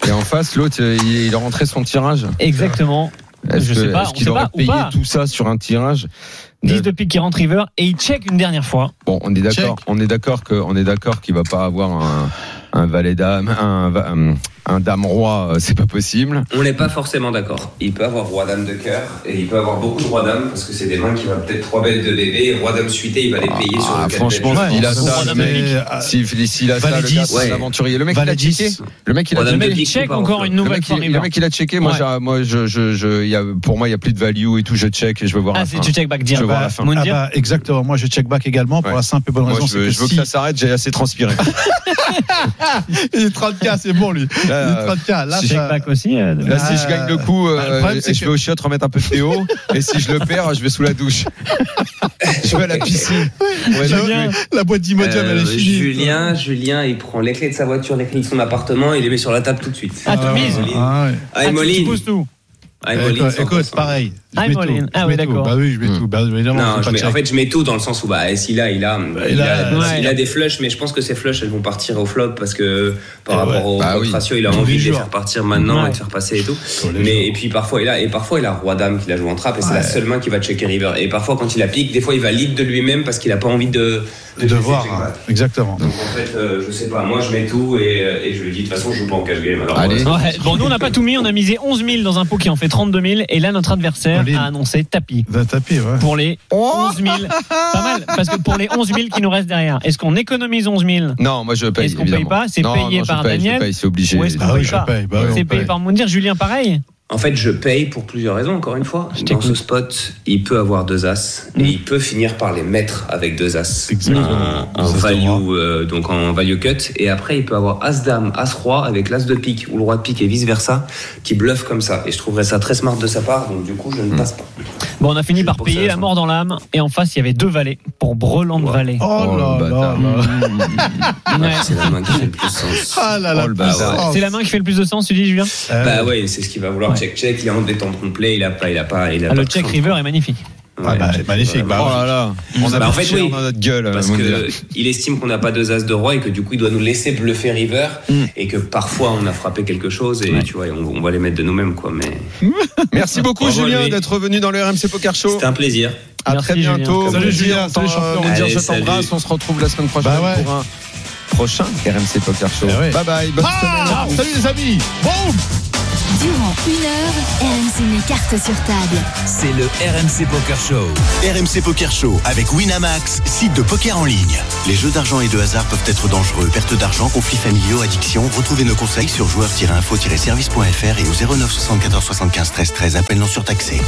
Et en face, l'autre, euh, il, il a rentré son tirage. Exactement. Est-ce Je sais pas, est-ce on qu'il sait aurait pas ou payé pas. tout ça sur un tirage 10 de pique qui rentre river et il check une dernière fois. Bon, on est d'accord, on est d'accord que, on est d'accord qu'il va pas avoir un, un valet un, va- un, un dame roi, euh, c'est pas possible. On n'est pas forcément d'accord. Il peut avoir roi dame de cœur et il peut avoir beaucoup de roi dame parce que c'est des mains qui va peut-être 3 bêtes de bébé roi dame suité, il va les payer sur Ah, le quatre franchement, bêtes. il a ça, Si, s'il a ça, le gars, 10, c'est ouais. l'aventurier. Le mec, il a checké. 10. Le mec, il a checké. encore en une nouvelle mec, fois il, le mec, il a checké. Moi, moi, je, pour moi, il y a plus de value et tout. Je check et je veux voir Ah, tu check back Je direct. veux voir bah, la fin. Moundir Ah bah, exactement. Moi, je check back également pour la simple et bonne raison, je veux, que ça s'arrête. J'ai assez transpiré. il est 30K, c'est bon lui. Est Là, 30K. Là, si Check ça- back aussi. euh, Là, si je gagne le coup, Bah, le euh, problème, c'est je que- vais au chiottes remettre un peu de Théo. et si je le perds, je vais sous la douche. je vais à la piscine. Ouais, Julien, la boîte elle est Euh, finie. Julien, Julien, il prend les clés de sa voiture, les clés de son appartement, il les met sur la table tout de suite. Ah, tu Ah, ah, ouais. Ah, Ah, tu- tu Emoline. pousses tout. Ah, Écoute, Emoline, écoute, 100%. pareil. Je Ah, mets Emoline. tout. Ah Je oui, mets tout. d'accord. Bah oui, je mets tout. Bah évidemment, Non, je mets- en fait, je mets tout dans le sens où, bah, s'il a, il a, il, il a, a- ouais. il a des flushs, mais je pense que ces flushs, elles vont partir au flop parce que par Eh rapport ouais. au Bah oui. ratio, il a Tous envie de les faire partir maintenant Ouais. et de faire passer et tout. Mais jours. et puis parfois il a et parfois il a roi dame qui la joue en trappe et c'est la seule main qui va checker river. Et parfois quand il a pique, des fois il va lead de lui-même parce qu'il a pas envie de de laisser voir. hein. Exactement. Donc en fait, euh, je sais pas, moi je mets tout et, euh, et je lui dis de toute façon je joue pas en cash game. Alors, Allez. Ouais, bon, nous, on n'a pas tout mis. On a misé 11 000 dans un pot qui en fait 32 000. Et là, notre adversaire Allez. a annoncé tapis D'un tapis, ouais. pour les 11 000. Pas mal, parce que pour les 11 000 qui nous restent derrière, est-ce qu'on économise 11 000 Non, moi je paye. Est-ce qu'on paye évidemment. pas? C'est Non, payé non, je par paye, je Daniel paye, c'est obligé. Ou est-ce qu'on Ah oui, paye je pas? paye. Bah oui, C'est on payé paye. par Moundir. Julien, pareil En fait, je paye pour plusieurs raisons, encore une fois. Je Dans ce spot, il peut avoir deux as Mm. et il peut finir par les mettre avec deux as. Exactement. Se value, euh, donc en value cut. Et après, il peut avoir as dame, as roi avec l'as de pique ou le roi de pique et vice versa qui bluffe comme ça. Et je trouverais ça très smart de sa part. Donc du coup, je Mm. ne passe pas. Bon, on a fini par payer la mort dans l'âme. Et en face, il y avait deux valets pour Breland Ouais. Valet. Oh Oh, là le là. Ouais. C'est la main qui fait le plus sens. Ah là là. Oh. C'est la main qui fait le plus de sens, tu dis, Julien? Bah ouais, c'est ce qu'il va vouloir. Check check. Il est en détente complet. Il a pas, il a pas, il a Ah, pas Le de check river est magnifique. Ah bah, check magnifique, bah, Oh là là. On a Bah, en pris fait, oui. dans notre gueule. Parce estime qu'on n'a pas deux as de roi et que du coup il doit nous laisser bluffer river Mm. et que parfois on a frappé quelque chose et Ouais. tu vois on, on va les mettre de nous-mêmes quoi mais Merci beaucoup, Bravo Julien, d'être venu dans le RMC Poker Show. c'était un plaisir À Merci, très Julien. bientôt. Salut, Julien. Salut, champion. Allez, je t'embrasse. On se retrouve la semaine prochaine Bah ouais. pour un prochain RMC Poker Show. Ouais. Bye bye. Bonne Ah, semaine salut les amis. Boum. Durant une heure, RMC met cartes sur table. C'est le RMC Poker Show. RMC Poker Show avec Winamax, site de poker en ligne. Les jeux d'argent et de hasard peuvent être dangereux. Perte d'argent, conflits familiaux, addiction. Retrouvez nos conseils sur joueurs-info-service.fr et au 09 74 75 13 13. Appel non surtaxé.